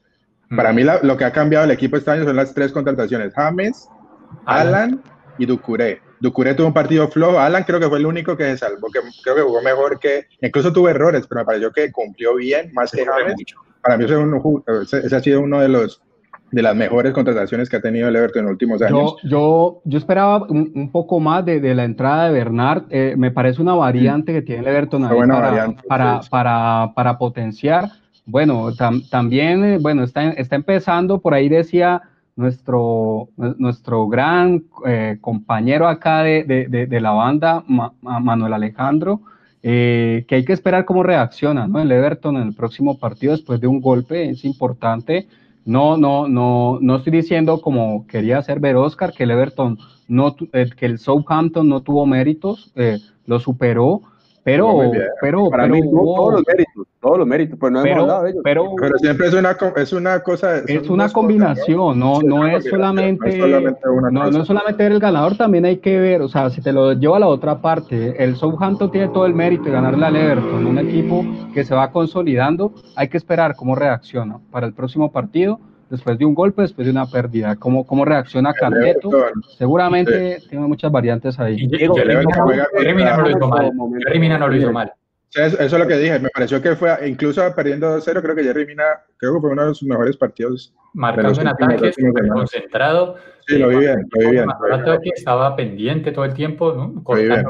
Mm. Para mí la, lo que ha cambiado el equipo este año son las tres contrataciones, James, Alan, Alan y Ducuré. Ducuré tuvo un partido flojo, Alan creo que fue el único que se salvó, que creo que jugó mejor que, incluso tuvo errores, pero me pareció que cumplió bien, más que James. Mucho para mí ese, un, ese, ha sido uno de los de las mejores contrataciones que ha tenido el Everton en los últimos años. Yo, yo, yo esperaba un, un, poco más de, de, la entrada de Bernard. Eh, me parece una variante que tiene el Everton ahí para, variante, para, sí. para, para, potenciar. Bueno, tam, también, eh, bueno, está, está empezando, por ahí decía nuestro, nuestro gran eh, compañero acá de, de, de, la banda, Ma, Manuel Alejandro, eh, que hay que esperar cómo reacciona ¿no? el Everton en el próximo partido después de un golpe, es importante. No, no, no, no estoy diciendo como quería hacer ver Oscar que el Everton no, eh, que el Southampton no tuvo méritos, eh, lo superó, Pero, pero, para mí todos los méritos, todos los méritos, pues no pero, hemos hablado de ellos. Pero, pero siempre es una, es una cosa. Es una combinación, no, no, es solamente, no es solamente, no, no es solamente el ganador, también hay que ver, o sea, si te lo llevo a la otra parte, el Southampton tiene todo el mérito de ganarle al Everton, un equipo que se va consolidando, hay que esperar cómo reacciona para el próximo partido después de un golpe, después de una pérdida. ¿Cómo, cómo reacciona Carleto? Seguramente tiene muchas variantes ahí. Termina no lo hizo mal. Eso, es lo que dije, me pareció que fue, incluso perdiendo cero, creo que Jerry Mina, creo que fue uno de sus mejores partidos. Marcando en ataques, concentrado. Sí, lo vi bien, lo vi bien. Estaba pendiente todo el tiempo, ¿no? bien.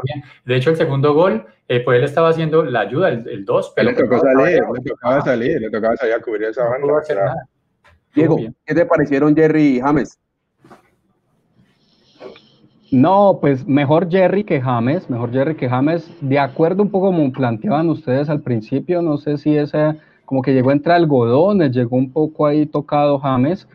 De hecho, el segundo gol, eh, pues él estaba haciendo la ayuda, el 2. Le tocó salir, le tocaba salir, le tocaba salir a cubrir esa banda. Diego, ¿qué te parecieron Jerry y James? No, pues mejor Jerry que James, mejor Jerry que James, de acuerdo un poco como planteaban ustedes al principio, no sé si ese como que llegó entre algodones, llegó un poco ahí tocado James,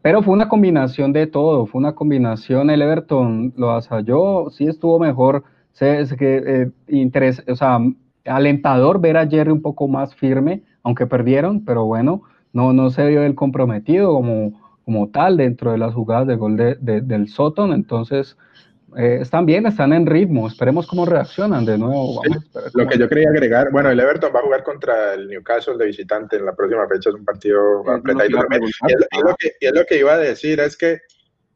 pero fue una combinación de todo, fue una combinación, el Everton lo asalló, sí estuvo mejor, sé, que eh, o sea, alentador ver a Jerry un poco más firme, aunque perdieron, pero bueno, no, no se vio el comprometido como, como tal dentro de las jugadas de gol de, del Soton, entonces eh, están bien, están en ritmo, esperemos cómo reaccionan de nuevo. lo que yo quería agregar, bueno, el Everton va a jugar contra el Newcastle de visitante en la próxima fecha, es un partido apretado. Y, es, lo que, iba a decir, es que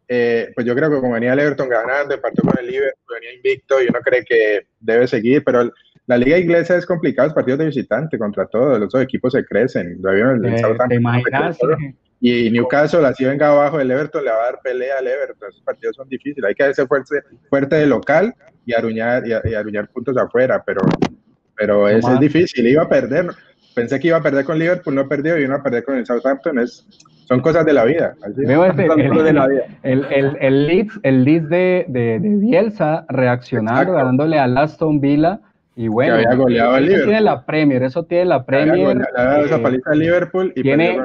eh, pues yo creo que como venía el Everton ganando, partió con el Liverpool, venía invicto y uno cree que debe seguir, pero la liga inglesa es complicada, los partidos de visitante contra todos, los equipos se crecen. Y Newcastle, así venga abajo el Everton, le va a dar pelea al Everton. Esos partidos son difíciles. Hay que hacerse fuerte, fuerte de local y aruñar, y, aruñar puntos afuera, pero, pero es, es, difícil. Iba a perder. Pensé que iba a perder con Liverpool, no perdió, y iba a perder con el Southampton. Es, son cosas de la vida. el, el, el, Leeds, el Leeds de, de, de Bielsa reaccionando, ganándole al Aston Villa y bueno, eso tiene la Premier, eso tiene la Premier. esa paliza de Liverpool y tiene,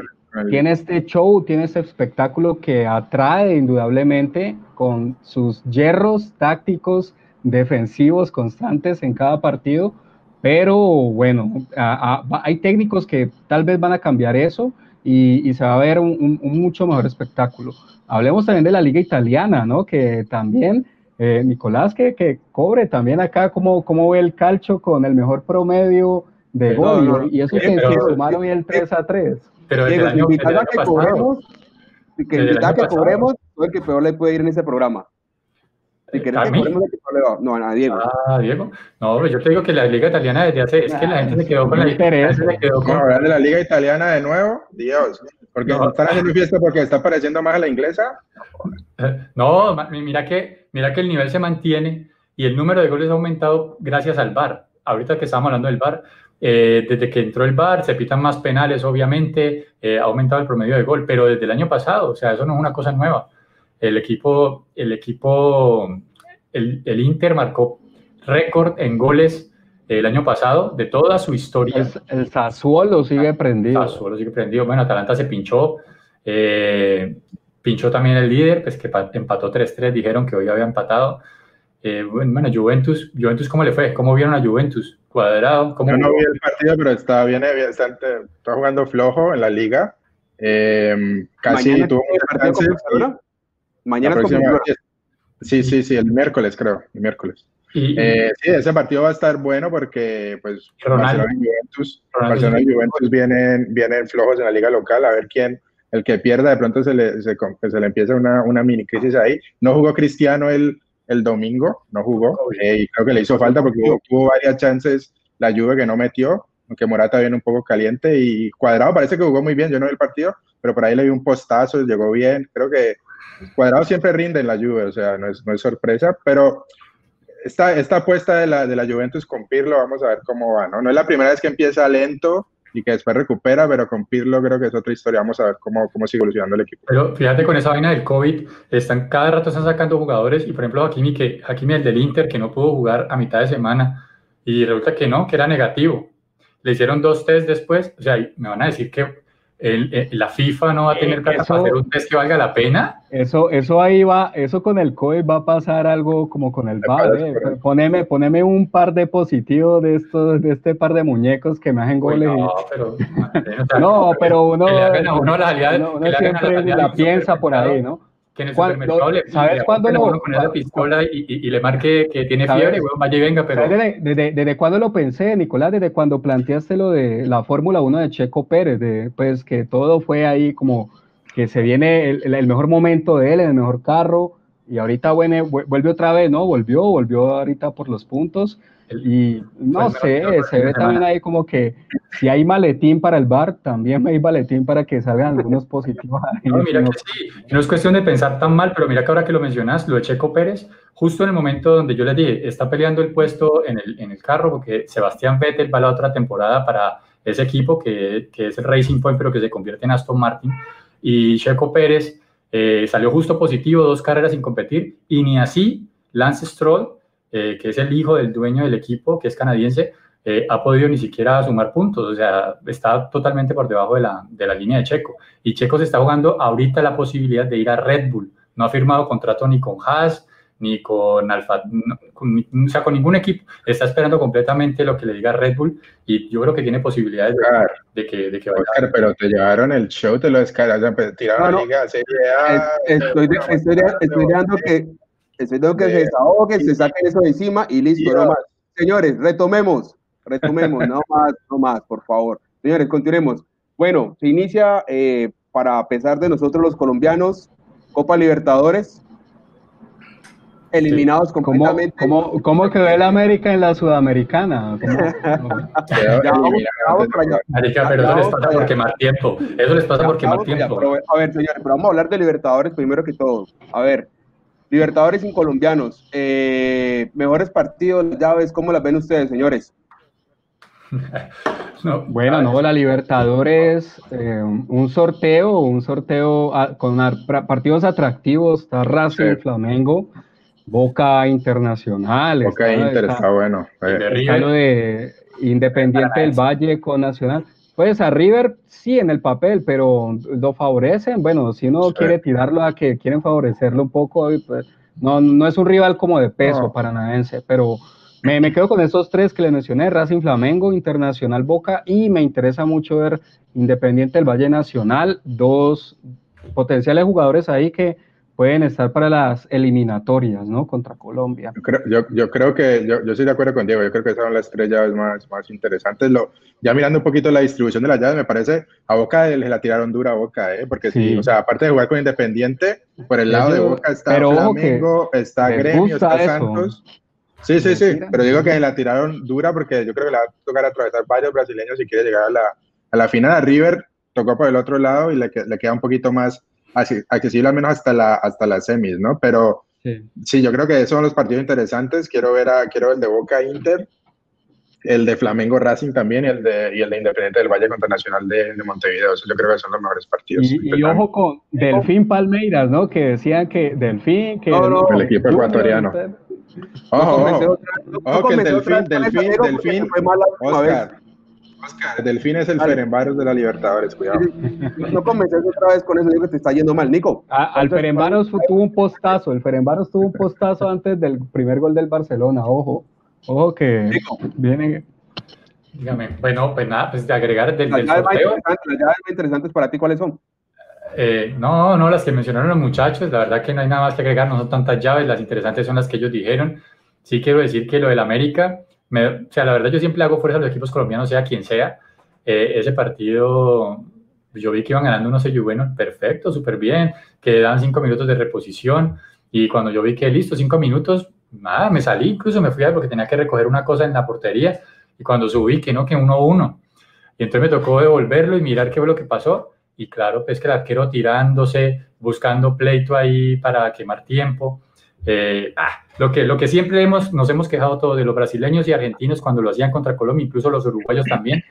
tiene este show, tiene este espectáculo que atrae indudablemente con sus hierros tácticos defensivos constantes en cada partido, pero bueno, hay técnicos que tal vez van a cambiar eso y, se va a ver un, un, mucho mejor espectáculo. Hablemos también de la liga italiana, ¿no? Que también eh, Nicolás, que, que, cobre también acá cómo, cómo ve el calcio con el mejor promedio de gol. y eso que se sumaron el 3 a 3. Pero el año, que cobremos, que el que cobremos, el que peor le puede ir en ese programa. Si eh, querés que cobremos, no, a Diego. Ah, Diego. No, yo te digo que la liga italiana desde hace, es que la gente se quedó con la interés. Se quedó con... No, de la liga italiana de nuevo, Dios. Porque no. están haciendo fiesta porque está pareciendo más a la inglesa. No, mira que, mira que el nivel se mantiene y el número de goles ha aumentado gracias al VAR. Ahorita que estamos hablando del VAR, eh, desde que entró el VAR se pitan más penales, obviamente, eh, ha aumentado el promedio de gol, pero desde el año pasado, o sea, eso no es una cosa nueva. El equipo, el equipo, el, el Inter marcó récord en goles el año pasado, de toda su historia. El, el Sassuolo sigue prendido. El Sassuolo sigue prendido. Bueno, Atalanta se pinchó. Eh, pinchó también el líder, pues que empató 3-3, dijeron que hoy había empatado. Eh, bueno, Juventus, Juventus, ¿cómo le fue? ¿Cómo vieron a Juventus? Cuadrado. ¿cómo Yo no vi el partido, pero está bien, está, está jugando flojo en la liga. Eh, casi Mañana tuvo muchas Mañana Sí, sí, sí, el miércoles creo, el miércoles. Eh, sí, ese partido va a estar bueno porque pues Barcelona y Juventus, Barcelona y Juventus vienen, vienen flojos en la liga local, a ver quién, el que pierda de pronto se le, se, se le empieza una, una, mini crisis ahí. No jugó Cristiano el, el domingo, no jugó, eh, y creo que le hizo falta porque tuvo, varias chances la lluvia que no metió, aunque Morata viene un poco caliente y Cuadrado parece que jugó muy bien, yo no vi el partido, pero por ahí le di un postazo, llegó bien, creo que Cuadrado siempre rinde en la lluvia, o sea, no es, no es sorpresa, pero esta, esta apuesta de la, de la Juventus con Pirlo, vamos a ver cómo va, ¿no? No es la primera vez que empieza lento y que después recupera, pero con Pirlo creo que es otra historia. Vamos a ver cómo, cómo sigue evolucionando el equipo. Pero fíjate con esa vaina del COVID, están cada rato están sacando jugadores y por ejemplo Hakimi, que, Hakimi el del Inter, que no pudo jugar a mitad de semana y resulta que no, que era negativo. Le hicieron dos test después, o sea, me van a decir que el, la FIFA no va a tener eh, plata para hacer un test que valga la pena. Eso, eso ahí va, eso con el COVID va a pasar algo como con el VAR. Eh. Poneme, poneme, un par de positivos de estos, de este par de muñecos que me hacen goles. no, pero, no, pero uno, uno, la, siempre la piensa por ahí, ¿no? Que en el supermercado le, ¿Sabes cuándo lo con la pistola y, y, le marque que tiene fiebre, bueno, vaya y venga, pero... Desde, desde, desde, cuándo lo pensé, Nicolás? Desde cuando planteaste lo de la Fórmula 1 de Checo Pérez, de, pues que todo fue ahí como que se viene el, el mejor momento de él, el mejor carro, y ahorita bueno, vuelve otra vez, ¿no? Volvió, volvió ahorita por los puntos, y no sé, se ve también ahí como que si hay maletín para el bar, también hay maletín para que salgan algunos positivos. No, mira que sí, no es cuestión de pensar tan mal, pero mira que ahora que lo mencionas, lo de Checo Pérez, justo en el momento donde yo les dije, está peleando el puesto en el, en el carro, porque Sebastián Vettel va a la otra temporada para ese equipo que, que es el Racing Point, pero que se convierte en Aston Martin, y Checo Pérez eh, salió justo positivo, dos carreras sin competir, y ni así Lance Stroll eh, que es el hijo del dueño del equipo, que es canadiense, eh, ha podido ni siquiera sumar puntos, o sea, está totalmente por debajo de la, de la línea de Checo. Y Checo se está jugando ahorita la posibilidad de ir a Red Bull. No ha firmado contrato ni con Haas, ni con Alfa, o sea, con ningún equipo. Está esperando completamente lo que le diga Red Bull y yo creo que tiene posibilidades de, que, de que vaya. pero te llevaron el show, te lo descargaron, tiraron la liga, serie Estoy, estoy, estoy, que tengo que se desahogue, se saquen eso de encima y listo, no más. Señores, retomemos, retomemos, no más, no más, por favor. Señores, continuemos. Bueno, se inicia, eh, para pesar de nosotros los colombianos, Copa Libertadores, eliminados completamente. ¿Cómo, cómo, cómo quedó el América en la Sudamericana? América, pero eso les pasa por quemar tiempo. Eso les pasa por quemar tiempo. a ver, señores, pero vamos a hablar de Libertadores primero que todo. A ver, Libertadores sin colombianos. Eh, mejores partidos, llaves, ¿cómo las ven ustedes, señores? bueno, no, la Libertadores, eh, un sorteo, un sorteo ah, con partidos atractivos, está Racing, Flamengo, Boca Internacional. Boca Inter está, bueno. Está lo de Independiente del Valle con Nacional. Pues a River sí en el papel, pero lo favorecen. Bueno, si uno quiere tirarlo a que quieren favorecerlo un poco, pues, no, no es un rival como de peso para Nadense, pero me, me, quedo con esos tres que le mencioné, Racing Flamengo, Internacional Boca, y me interesa mucho ver Independiente del Valle Nacional, dos potenciales jugadores ahí que pueden estar para las eliminatorias, ¿no? Contra Colombia. Yo creo, yo, yo creo que, yo, yo, estoy de acuerdo con Diego, yo creo que esas son las tres llaves más, más interesantes. Lo, ya mirando un poquito la distribución de las llaves, me parece, a Boca les la tiraron dura a Boca, ¿eh? Porque sí. o sea, aparte de jugar con Independiente, por el lado de Boca está Flamengo, está Gremio, está Santos. Sí, sí, sí, pero digo que la tiraron dura porque yo creo que le va a tocar atravesar varios brasileños si quiere llegar a la, a la final. A River tocó por el otro lado y le, le queda un poquito más accesible al menos hasta la, hasta las semis, ¿no? Pero sí. yo creo que esos son los partidos interesantes. Quiero ver a, quiero el de Boca Inter, el de Flamengo Racing también y el de, y el de Independiente del Valle contra Nacional de, de Montevideo. yo creo que son los mejores partidos. Y, ojo con Delfín Palmeiras, ¿no? Que decían que Delfín, que el equipo ecuatoriano. Ojo, ojo, que el Delfín, Delfín, Delfín, Oscar, Oscar, Delfín es el ah, Ferenbaros de la Libertadores, cuidado. No comences otra vez con eso, digo que te está yendo mal, Nico. Ah, al Ferenbaros tuvo un postazo, el Ferenbaros tuvo un postazo antes del primer gol del Barcelona, ojo. Ojo que Nico. viene. Dígame, bueno, pues nada, pues de agregar del, del sorteo. Las llaves más interesantes para ti, ¿cuáles son? Eh, no, no, las que mencionaron los muchachos, la verdad que no hay nada más que agregar, no son tantas llaves, las interesantes son las que ellos dijeron. Sí quiero decir que lo del América, o sea, la verdad yo siempre hago fuerza a los equipos colombianos, sea quien sea. Eh, ese partido, yo vi que iban ganando unos sellos buenos, perfecto, súper bien, que dan cinco minutos de reposición. Y cuando yo vi que listo, cinco minutos, nada, me salí, incluso me fui a porque tenía que recoger una cosa en la portería. Y cuando subí, que no, que uno uno. Y entonces me tocó devolverlo y mirar qué fue lo que pasó. Y claro, pues que el arquero tirándose, buscando pleito ahí para quemar tiempo. Eh, ah, lo, que, lo que siempre hemos, nos hemos quejado todos de los brasileños y argentinos cuando lo hacían contra Colombia, incluso los uruguayos también.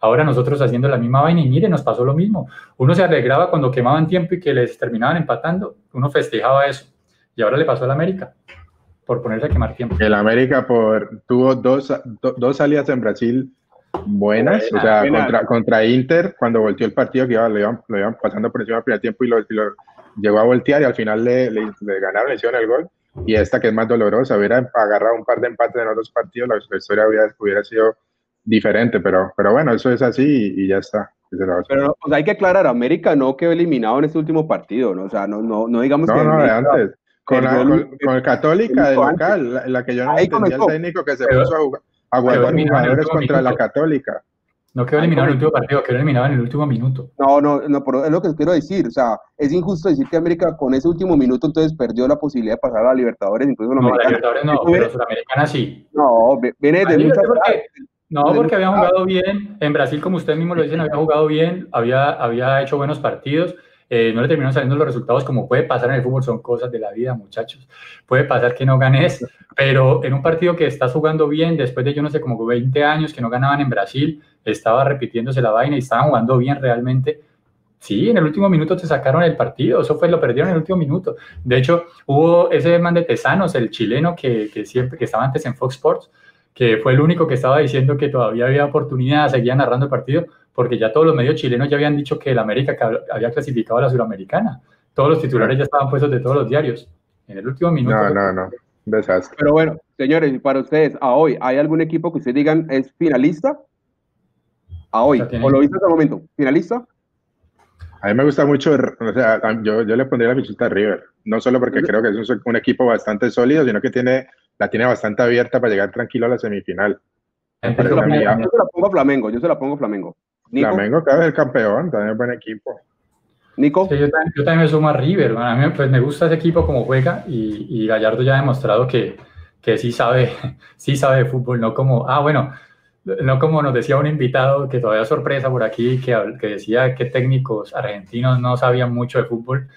Ahora nosotros haciendo la misma vaina y mire, nos pasó lo mismo. Uno se alegraba cuando quemaban tiempo y que les terminaban empatando. Uno festejaba eso. Y ahora le pasó al América por ponerse a quemar tiempo. El América por, tuvo dos, dos salidas en Brasil buenas. O sea, contra, contra, Inter, cuando volteó el partido, que iba, lo, iban, lo, iban, pasando por encima del primer tiempo y lo, llegó a voltear y al final le, le, ganaron, le hicieron el gol. Y esta que es más dolorosa, hubiera agarrado un par de empates en otros partidos, la, historia hubiera, hubiera, sido diferente, pero, pero bueno, eso es así y, ya está. Pero o sea, hay que aclarar, América no quedó eliminado en este último partido, ¿no? O sea, no, no, no digamos no, que... No, de antes. Con, la, con, el Católica de local, la, que yo no entendía el técnico que se puso a jugar a guardar jugadores contra la Católica. No quedó eliminado en el último partido, quedó eliminado en el último minuto. No, no, no, pero es lo que quiero decir. O sea, es injusto decir que América con ese último minuto entonces perdió la posibilidad de pasar a la Libertadores, incluso la no, la Libertadores no, pero Sudamericana sí. No, viene de muchas porque, No, porque había jugado bien. En Brasil, como ustedes mismos lo dicen, había jugado bien, había, había hecho buenos partidos. Eh, no le terminaron saliendo los resultados como puede pasar en el fútbol, son cosas de la vida, muchachos. Puede pasar que no ganes, pero en un partido que estás jugando bien, después de yo no sé, como 20 años que no ganaban en Brasil, estaba repitiéndose la vaina y estaban jugando bien realmente. Sí, en el último minuto te sacaron el partido, eso fue, lo perdieron en el último minuto. De hecho, hubo ese man de Tesanos, el chileno que, que siempre, que estaba antes en Fox Sports, que fue el único que estaba diciendo que todavía había oportunidad, seguía narrando el partido, porque ya todos los medios chilenos ya habían dicho que el América había clasificado a la Suramericana. Todos los titulares ya estaban puestos de todos los diarios. En el último minuto. No, no, no. Desastre. Pero bueno, señores, para ustedes, a hoy, ¿hay algún equipo que ustedes digan es finalista? A hoy, o lo viste hasta el momento, ¿finalista? A mí me gusta mucho, o sea, yo, yo le pondría la fichita a River, no solo porque creo que es un, un, equipo bastante sólido, sino que tiene, la tiene bastante abierta para llegar tranquilo a la semifinal. Yo se la pongo Flamengo, yo se la pongo Flamengo. Flamengo, cada vez el campeón, también es buen equipo. Nico. yo, también, me sumo a River. a mí pues, me gusta ese equipo como juega y, Gallardo ya ha demostrado que, que, sí, sabe, sí sabe de fútbol, no como, ah, bueno, no como nos decía un invitado que todavía sorpresa por aquí, que, que decía que técnicos argentinos no sabían mucho de fútbol.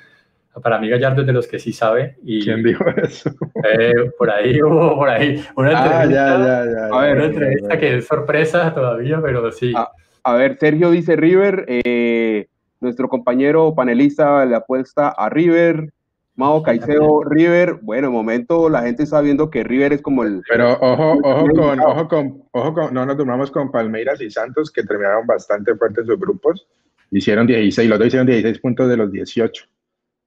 Para mí Gallardo es de los que sí sabe. Y, ¿Quién dijo eso? Eh, por ahí hubo, por ahí, una ah, entrevista, ya, ya, ya, a ver, una entrevista que es sorpresa todavía, pero sí. Ah, a ver, Sergio dice River, eh, nuestro compañero panelista le apuesta a River, Mao Caicedo, River, bueno, en momento la gente está viendo que River es como el... Pero ojo, ojo con, ojo con, ojo con, no nos tomamos con Palmeiras y Santos, que terminaron bastante fuertes sus grupos, hicieron 16, los dos hicieron 16 puntos de los 18.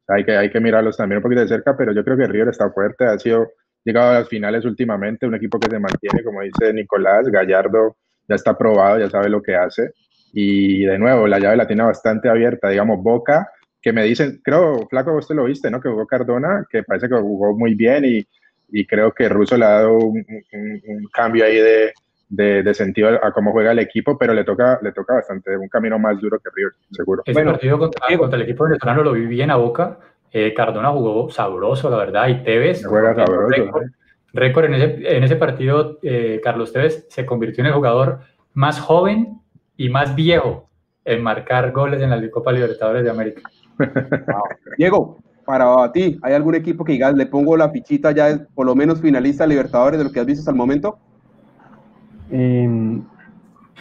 Hay que, hay que mirarlos también un poquito de cerca, pero yo creo que River está fuerte, ha sido llegado a las finales últimamente, un equipo que se mantiene, como dice Nicolás, Gallardo ya está probado, ya sabe lo que hace. Y de nuevo, la llave la tiene bastante abierta, digamos, Boca, que me dicen, creo, Flaco, vos te lo viste, ¿no? Que jugó Cardona, que parece que jugó muy bien y, y creo que Russo le ha dado un, cambio ahí de, de, sentido a cómo juega el equipo, pero le toca, le toca bastante, un camino más duro que River, seguro. Ese bueno, partido contra, el equipo venezolano lo vi bien a Boca, eh, Cardona jugó sabroso, la verdad, y Tevez. Juega sabroso récord en ese, en ese partido, eh, Carlos Tevez se convirtió en el jugador más joven y más viejo en marcar goles en la Copa Libertadores de América. Diego, para ti, ¿hay algún equipo que digas, le pongo la fichita ya, por lo menos finalista Libertadores de lo que has visto hasta el momento? Em,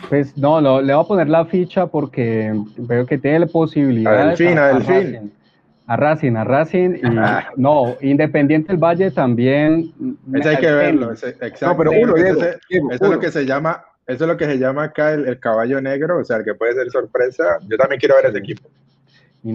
pues no, le voy a poner la ficha porque veo que tiene la posibilidad. Al fin, al fin. A Racing, a Racing. Y, ah. No, Independiente del Valle también. Eso hay que verlo. exacto. No, pero uno, eso, es lo que se llama, eso es lo que se llama acá el, caballo negro, o sea, el que puede ser sorpresa. Yo también quiero ver ese equipo.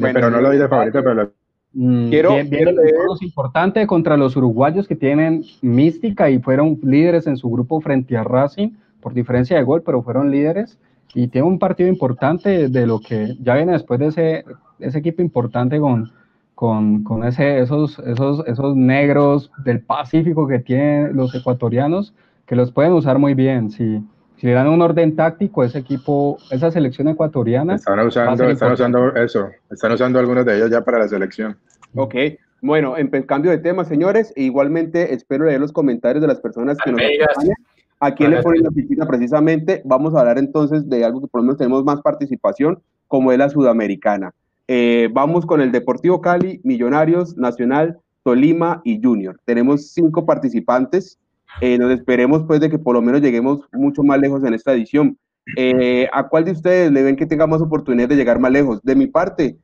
pero no lo doy de favorito, pero lo... Mm, quiero, bien, bien importante contra los uruguayos que tienen mística y fueron líderes en su grupo frente a Racing por diferencia de gol, pero fueron líderes y tiene un partido importante de lo que ya viene después de ese, ese equipo importante con, con, con ese, esos, esos, esos negros del Pacífico que tienen los ecuatorianos, que los pueden usar muy bien. Si, si le dan un orden táctico, ese equipo, esa selección ecuatoriana. Están usando, están usando eso, están usando algunos de ellos ya para la selección. Ok, bueno, en cambio de tema, señores, e igualmente espero leer los comentarios de las personas que nos acompañan. ¿A quién le ponen la piscina precisamente? Vamos a hablar entonces de algo que por lo menos tenemos más participación, como es la sudamericana. Eh, vamos con el Deportivo Cali, Millonarios, Nacional, Tolima y Junior. Tenemos cinco participantes. Eh, nos esperemos pues de que por lo menos lleguemos mucho más lejos en esta edición. Eh, ¿A cuál de ustedes le ven que tenga más oportunidad de llegar más lejos? De mi parte,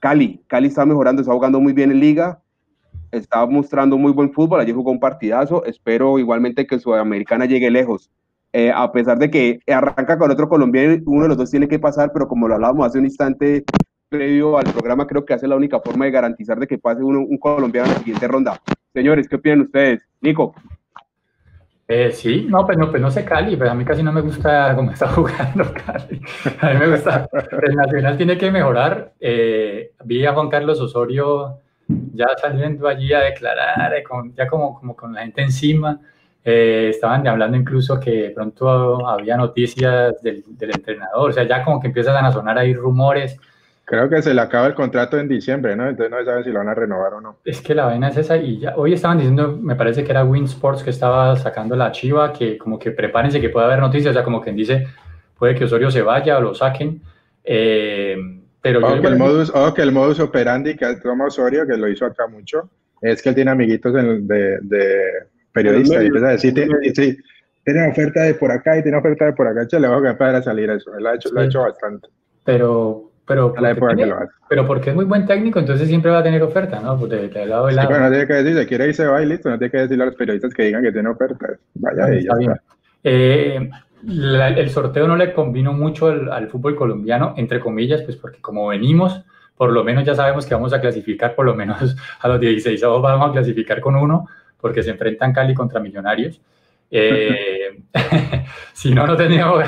Cali. Cali está mejorando, está jugando muy bien en liga, está mostrando muy buen fútbol. Ayer jugó un partidazo. Espero igualmente que Sudamericana llegue lejos. Eh, a pesar de que arranca con otro colombiano, uno de los dos tiene que pasar, pero como lo hablábamos hace un instante previo al programa, creo que hace la única forma de garantizar de que pase uno, un colombiano en la siguiente ronda. Señores, ¿qué opinan ustedes? Nico. Eh, sí, no pues, no, pues no sé Cali, pero a mí casi no me gusta cómo está jugando Cali. A mí me gusta. El Nacional tiene que mejorar. Eh, vi a Juan Carlos Osorio ya saliendo allí a declarar, eh, ya como, como con la gente encima. Eh, estaban hablando incluso que pronto había noticias del, del, entrenador, o sea, ya como que empiezan a sonar ahí rumores. Creo que se le acaba el contrato en diciembre, ¿no? Entonces no se sabe si lo van a renovar o no. Es que la vaina es esa y ya, hoy estaban diciendo, me parece que era Win Sports que estaba sacando la chiva, que como que prepárense que puede haber noticias, o sea, como quien dice, puede que Osorio se vaya o lo saquen. Eh, pero o, que el modus, o que el modus operandi que toma Osorio, que lo hizo acá mucho, es que él tiene amiguitos de, de periodistas y empieza a decir, sí, tiene oferta de por acá y tiene oferta de por acá, le va a empezar a salir eso, él lo ha hecho, lo ha hecho bastante. Pero, pero, porque, pero porque es muy buen técnico, entonces siempre va a tener oferta, ¿no? Pues de, de lado de lado. Sí, no tiene que decir, si quiere irse va y listo, no tiene que decirle a los periodistas que digan que tiene oferta, vaya y ya está. Eh, el sorteo no le convino mucho al, fútbol colombiano, entre comillas, pues porque como venimos, por lo menos ya sabemos que vamos a clasificar, por lo menos a los 16 vamos a clasificar con uno, porque se enfrentan Cali contra Millonarios. Eh, si no, no teníamos,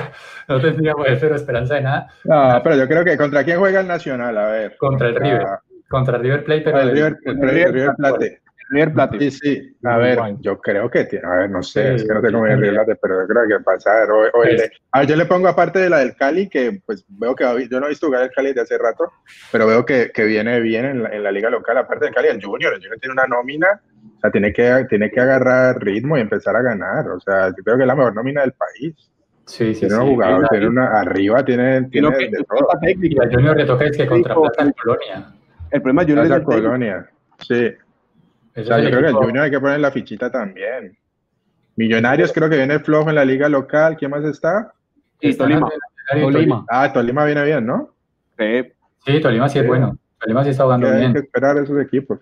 no teníamos esperanza de nada. No, pero yo creo que contra quién juega el Nacional, a ver. Contra, el River. Contra el River Plate, pero el, River, el, River Plate. River Plate. Sí, sí. A ver, yo creo que tiene, a ver, no sé, es que no es el River Plate, pero yo creo que pasar. O, o el, a ver, yo le pongo aparte de la del Cali, que pues veo que yo no he visto jugar el Cali de hace rato, pero veo que, que viene bien en la, en la, liga local, aparte del Cali, el Junior, el Junior tiene una nómina, o sea, tiene que, tiene que agarrar ritmo y empezar a ganar, o sea, yo creo que es la mejor nómina del país. Sí, sí, tiene sí. un jugador, tiene una, arriba tiene, tiene que, de todo. El Junior le toca es que contra Plaza Colonia. El problema es Junior es Colonia, sí. O sea, yo creo que el Junior hay que poner la fichita también. Millonarios creo que viene flojo en la liga local. ¿Quién más está? Y Tolima. Tolima. Ah, Tolima viene bien, ¿no? Sí, sí Tolima sí es bueno. Tolima sí está jugando bien. Hay que esperar a esos equipos.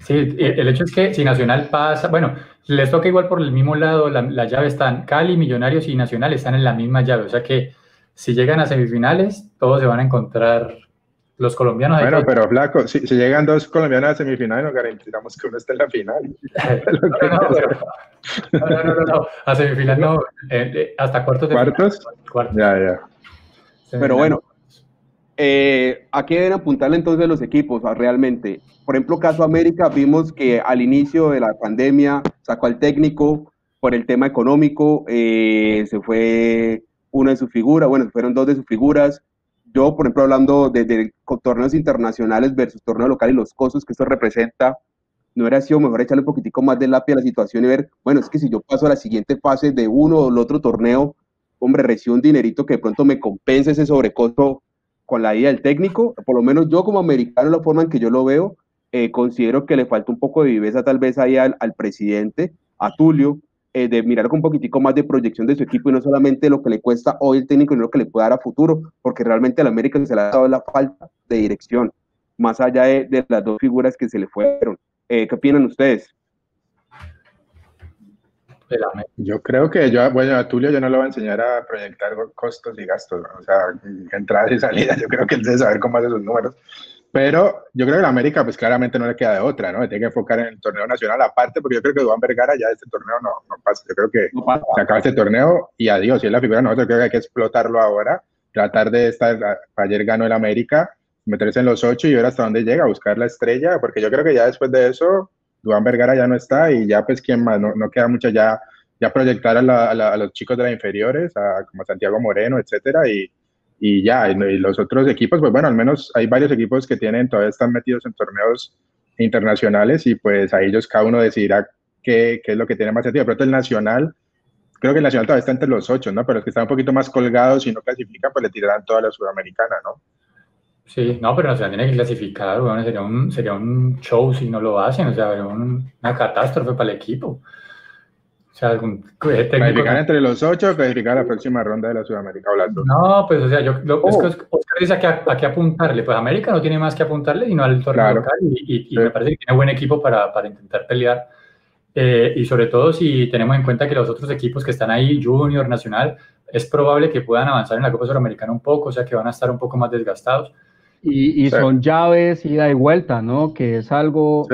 Sí, el hecho es que si Nacional pasa, bueno, les toca igual por el mismo lado, la, la llave están, Cali, Millonarios y Nacional están en la misma llave, o sea que si llegan a semifinales, todos se van a encontrar los colombianos. Bueno, pero Flaco, si, si, llegan dos colombianos a semifinales, nos garantizamos que uno esté en la final. no, no, no, no, no, no, a semifinal no, eh, eh, hasta cuartos de ¿Cuartos? Final, cuartos. Ya, ya. Pero bueno, eh, ¿a qué deben apuntarle entonces los equipos realmente? Por ejemplo, caso América, vimos que al inicio de la pandemia sacó al técnico por el tema económico, eh, se fue una de sus figuras, bueno, fueron dos de sus figuras, yo, por ejemplo, hablando de, torneos internacionales versus torneo local y los costos que esto representa, no hubiera sido mejor echarle un poquitico más de lápiz a la situación y ver, bueno, es que si yo paso a la siguiente fase de uno o el otro torneo, hombre, recibo un dinerito que de pronto me compense ese sobrecosto con la ida del técnico. Por lo menos yo como americano, la forma en que yo lo veo, eh, considero que le falta un poco de viveza tal vez ahí al presidente, a Tulio, eh, de mirar con un poquitico más de proyección de su equipo y no solamente lo que le cuesta hoy el técnico, sino lo que le puede dar a futuro, porque realmente al América se le ha dado la falta de dirección, más allá de, de las dos figuras que se le fueron. Eh, ¿Qué opinan ustedes? Yo creo que yo, bueno, a Tulio yo no lo voy a enseñar a proyectar costos y gastos, o sea, entradas y salidas, yo creo que él debe saber cómo hace sus números. Pero yo creo que la América, pues claramente no le queda de otra, ¿no? Tiene que enfocar en el torneo nacional aparte, porque yo creo que Duan Vergara ya este torneo no, no pasa. Yo creo que no se acaba este torneo y adiós. Si es la figura de nosotros, creo que hay que explotarlo ahora, tratar de estar. Ayer ganó el América, meterse en los ocho y ver hasta dónde llega, buscar la estrella, porque yo creo que ya después de eso, Duan Vergara ya no está y ya, pues, ¿quién más? No, no queda mucho ya, ya proyectar a, la, a, la, a los chicos de las inferiores, a, como Santiago Moreno, etcétera, y y ya, y los otros equipos, pues bueno, al menos hay varios equipos que tienen, todavía están metidos en torneos internacionales y pues a ellos cada uno decidirá qué, qué es lo que tiene más sentido. Pero el Nacional, creo que el Nacional todavía está entre los ocho, ¿no? Pero los que están un poquito más colgados y no clasifican, pues le tirarán toda la Sudamericana, ¿no? Sí, no, pero Nacional tiene que clasificar, bueno, sería un, sería un show si no lo hacen, o sea, un, una catástrofe para el equipo. O sea, algún técnico... Clasificar entre los ocho, clasificar la próxima ronda de la Sudamérica o las dos. No, pues, o sea, yo, lo, oh. es que Oscar dice a qué, a qué apuntarle. Pues América no tiene más que apuntarle, sino al torneo claro. local y, y, y sí. me parece que tiene buen equipo para, para intentar pelear. eh, y sobre todo si tenemos en cuenta que los otros equipos que están ahí, Junior, Nacional, es probable que puedan avanzar en la Copa Suramericana un poco, o sea que van a estar un poco más desgastados. Y, son llaves ida y vuelta, ¿no? Que es algo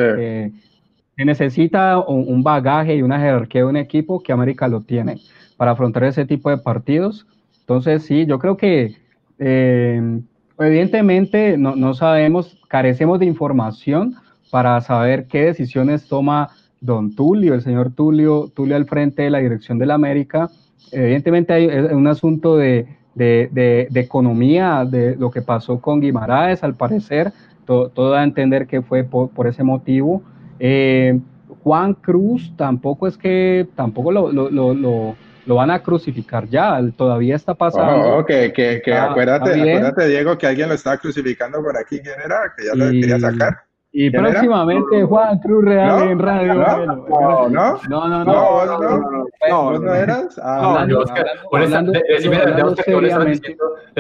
que necesita un, bagaje y una jerarquía de un equipo que América lo tiene para afrontar ese tipo de partidos. Entonces, sí, yo creo que eh, evidentemente no, no, sabemos, carecemos de información para saber qué decisiones toma don Tulio, el señor Tulio, Tulio al frente de la dirección de la América. Evidentemente hay un asunto de, de, de, economía, de lo que pasó con Guimaraes, al parecer, todo, todo a entender que fue por ese motivo. Eh, Juan Cruz tampoco es que, tampoco lo, lo, lo lo van a crucificar ya, todavía está pasando. Oh, que, que, que acuérdate, acuérdate, Diego, que alguien lo estaba crucificando por aquí, ¿quién era? Que ya lo quería sacar. Y próximamente Juan Cruz Real en radio. No, no, no, no, no, no, no, no, eras. Ah, no, por eso, le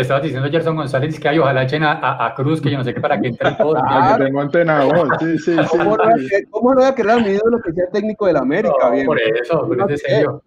estaba diciendo a Gerson González que ay, ojalá echen a, a, Cruz, que yo no sé qué para que entre post. Ah, que te monten a vos, sí, sí, sí. ¿Cómo no voy a querer mi ídolo que sea técnico de la América? Por eso, por eso serio.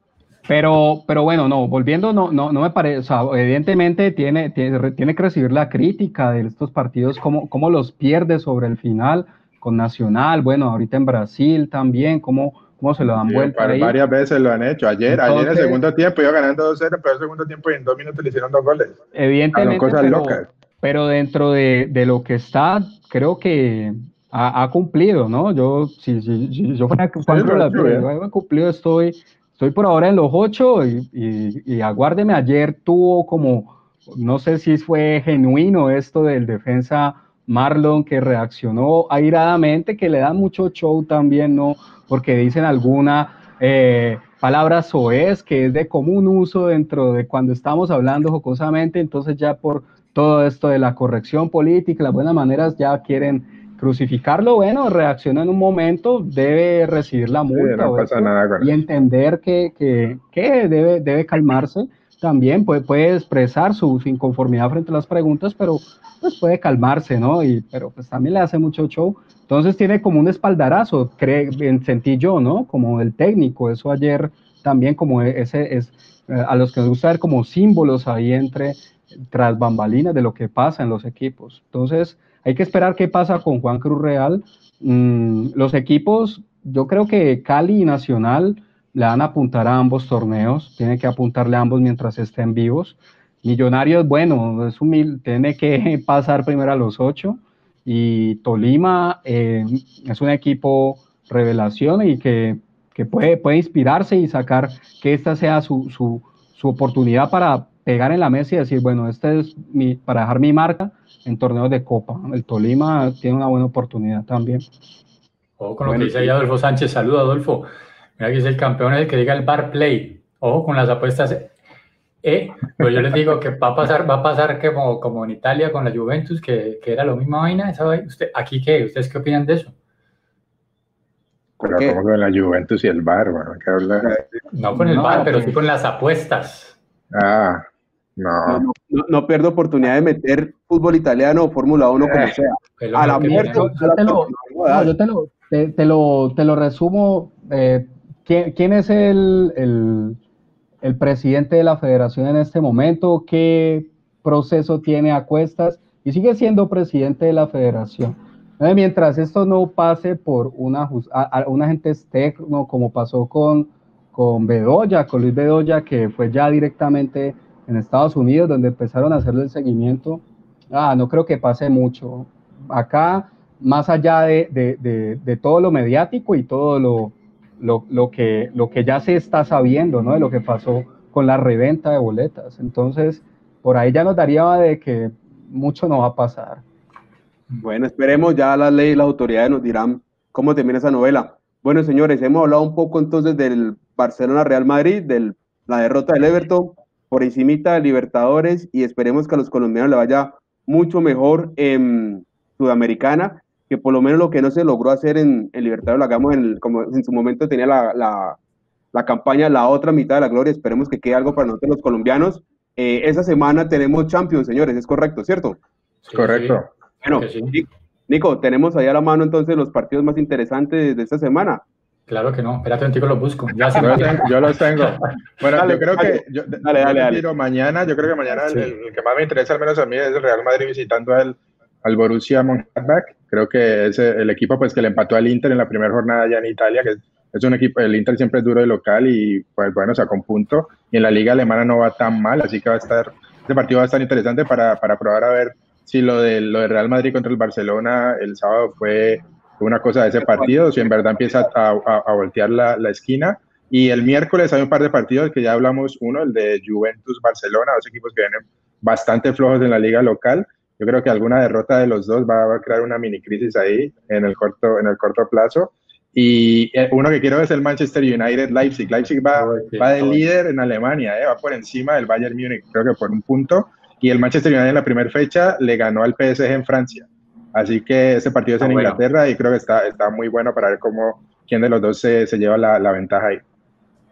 Pero, pero bueno, no, volviendo, no, no, no me parece, o sea, evidentemente tiene, tiene, tiene, que recibir la crítica de estos partidos, cómo, cómo los pierde sobre el final con Nacional, bueno, ahorita en Brasil también, cómo, cómo se lo dan vuelta. Ahí. Varias veces lo han hecho. Ayer, ayer en el segundo tiempo iba ganando 2-0, pero el segundo tiempo y en dos minutos le hicieron dos goles. Evidentemente. Cosas pero, locas. pero dentro de, de, lo que está, creo que ha, ha cumplido, ¿no? Yo, si, si, si yo fuera Juan yo he cumplido, estoy Estoy por ahora en los ocho y, aguárdeme, ayer tuvo como, no sé si fue genuino esto del defensa Marlon que reaccionó airadamente, que le da mucho show también, ¿no? Porque dicen alguna eh, palabra soez que es de común uso dentro de cuando estamos hablando jocosamente, entonces ya por todo esto de la corrección política, las buenas maneras ya quieren crucificarlo, bueno, reacciona en un momento, debe recibir la multa y entender que, que, que, debe, debe calmarse. También puede, puede expresar su inconformidad frente a las preguntas, pero pues puede calmarse, ¿no? Y, pero pues también le hace mucho show. Entonces tiene como un espaldarazo, cree, sentí yo, ¿no? Como el técnico, eso ayer también como ese es, eh, a los que nos gusta ver como símbolos ahí entre, tras bambalinas de lo que pasa en los equipos. Entonces, hay que esperar qué pasa con Juan Cruz Real. Mm, los equipos, yo creo que Cali y Nacional le van a apuntar a ambos torneos, tiene que apuntarle a ambos mientras estén vivos. Millonarios, bueno, es humilde, tiene que pasar primero a los ocho. Y Tolima eh, es un equipo revelación y que, puede, inspirarse y sacar que esta sea su oportunidad para pegar en la mesa y decir, bueno, este es mi, para dejar mi marca en torneos de Copa. El Tolima tiene una buena oportunidad también. Ojo con lo que dice ahí Adolfo Sánchez. Saluda, Adolfo. Mira que es el campeón el que diga el bar play. Ojo con las apuestas. Eh, pues yo les digo que va a pasar, va a pasar como, como en Italia con la Juventus, que, que era lo misma vaina. Esa ¿Usted, ¿Aquí qué? ¿Ustedes qué opinan de eso? Pero como con la Juventus y el bar, bueno, No con el bar, pero sí con las apuestas. Ah, no. No, pierdo oportunidad de meter fútbol italiano o Fórmula 1 como eh, sea. A la muerte. Yo, te lo, te, lo, te lo resumo. Eh, ¿quién, es el, el, el, presidente de la federación en este momento? ¿Qué proceso tiene a cuestas? Y sigue siendo presidente de la federación. Eh, mientras esto no pase por una, un agente externo, como pasó con, con Bedoya, con Luis Bedoya, que fue ya directamente en Estados Unidos, donde empezaron a hacerle el seguimiento. Ah, no creo que pase mucho. Acá, más allá de, de, de, todo lo mediático y todo lo, lo, lo, que, lo que ya se está sabiendo, ¿no? De lo que pasó con la reventa de boletas. Entonces, por ahí ya nos daría de que mucho no va a pasar. Bueno, esperemos, ya la ley y las autoridades nos dirán cómo termina esa novela. Bueno, señores, hemos hablado un poco entonces del Barcelona Real Madrid, de la derrota del Everton, por encimita de Libertadores y esperemos que a los colombianos le vaya mucho mejor en Sudamericana, que por lo menos lo que no se logró hacer en, Libertadores lo hagamos en como en su momento tenía la, la, la, campaña La otra mitad de la gloria, esperemos que quede algo para nosotros los colombianos. Eh, esa semana tenemos Champions, señores, es correcto, ¿cierto? correcto. Bueno, Nico, tenemos ahí a la mano entonces los partidos más interesantes de esta semana. Claro que no, espérate un lo busco. Ya yo, los tengo, Bueno, yo creo que yo, dale, dale, mañana, yo creo que mañana el, que más me interesa, al menos a mí, es el Real Madrid visitando al, al Borussia Mönchengladbach. Creo que es el equipo pues que le empató al Inter en la primera jornada allá en Italia, que es un equipo, el Inter siempre es duro de local y pues bueno, sacó un punto. Y en la liga alemana no va tan mal, así que va a estar, este partido va a estar interesante para, para probar a ver si lo de, lo de Real Madrid contra el Barcelona el sábado fue una cosa de ese partido, si en verdad empieza a, a, voltear la, la, esquina. Y el miércoles hay un par de partidos que ya hablamos, uno, el de Juventus-Barcelona, dos equipos que vienen bastante flojos en la liga local. Yo creo que alguna derrota de los dos va, a crear una mini crisis ahí en el corto, en el corto plazo. Y eh, uno que quiero es el Manchester United Leipzig. Leipzig va, va de líder en Alemania, eh, va por encima del Bayern Múnich, creo que por un punto. Y el Manchester United en la primera fecha le ganó al PSG en Francia. Así que ese partido es en Inglaterra y creo que está, está muy bueno para ver cómo quién de los dos se, se lleva la, la, ventaja ahí.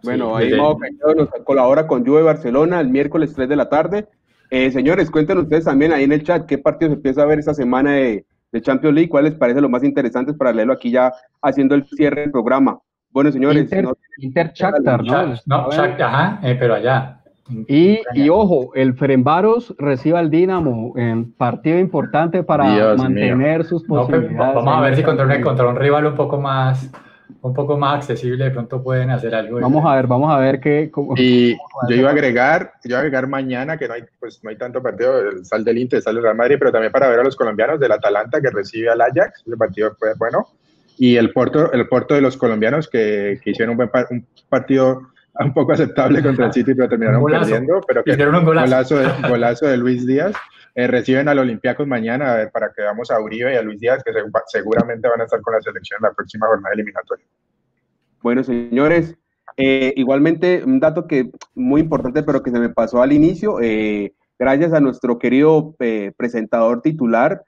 Bueno, ahí Mau nos colabora con Juve Barcelona el miércoles 3 de la tarde. Eh, señores, cuéntenos ustedes también ahí en el chat qué partidos se empieza a ver esta semana de, de Champions League, cuáles les parece lo más interesantes para leerlo aquí ya haciendo el cierre del programa. Bueno, señores. Inter, ¿no? Inter Shakhtar, ¿no? No, ajá, eh, pero allá. Y, y, ojo, el Ferenbaros recibe al Dinamo en partido importante para mantener sus posibilidades. vamos a ver si contra un, contra un rival un poco más un poco más accesible, de pronto pueden hacer algo. Vamos a ver, vamos a ver qué. y yo iba a agregar, yo iba a agregar mañana que no hay, pues no hay tanto partido, el sal del Inter, sale el Real Madrid, pero también para ver a los colombianos del Atalanta que recibe al Ajax, el partido fue bueno, y el Porto, el Porto de los colombianos que, que hicieron un buen un partido un poco aceptable contra el City, pero terminaron perdiendo. Pero que un golazo. Golazo, de, Luis Díaz. Eh, reciben al Olympiacos mañana a ver, para que veamos a Uribe y a Luis Díaz, que seguramente van a estar con la selección en la próxima jornada eliminatoria. Bueno, señores, eh, igualmente un dato que muy importante, pero que se me pasó al inicio, eh, gracias a nuestro querido presentador titular,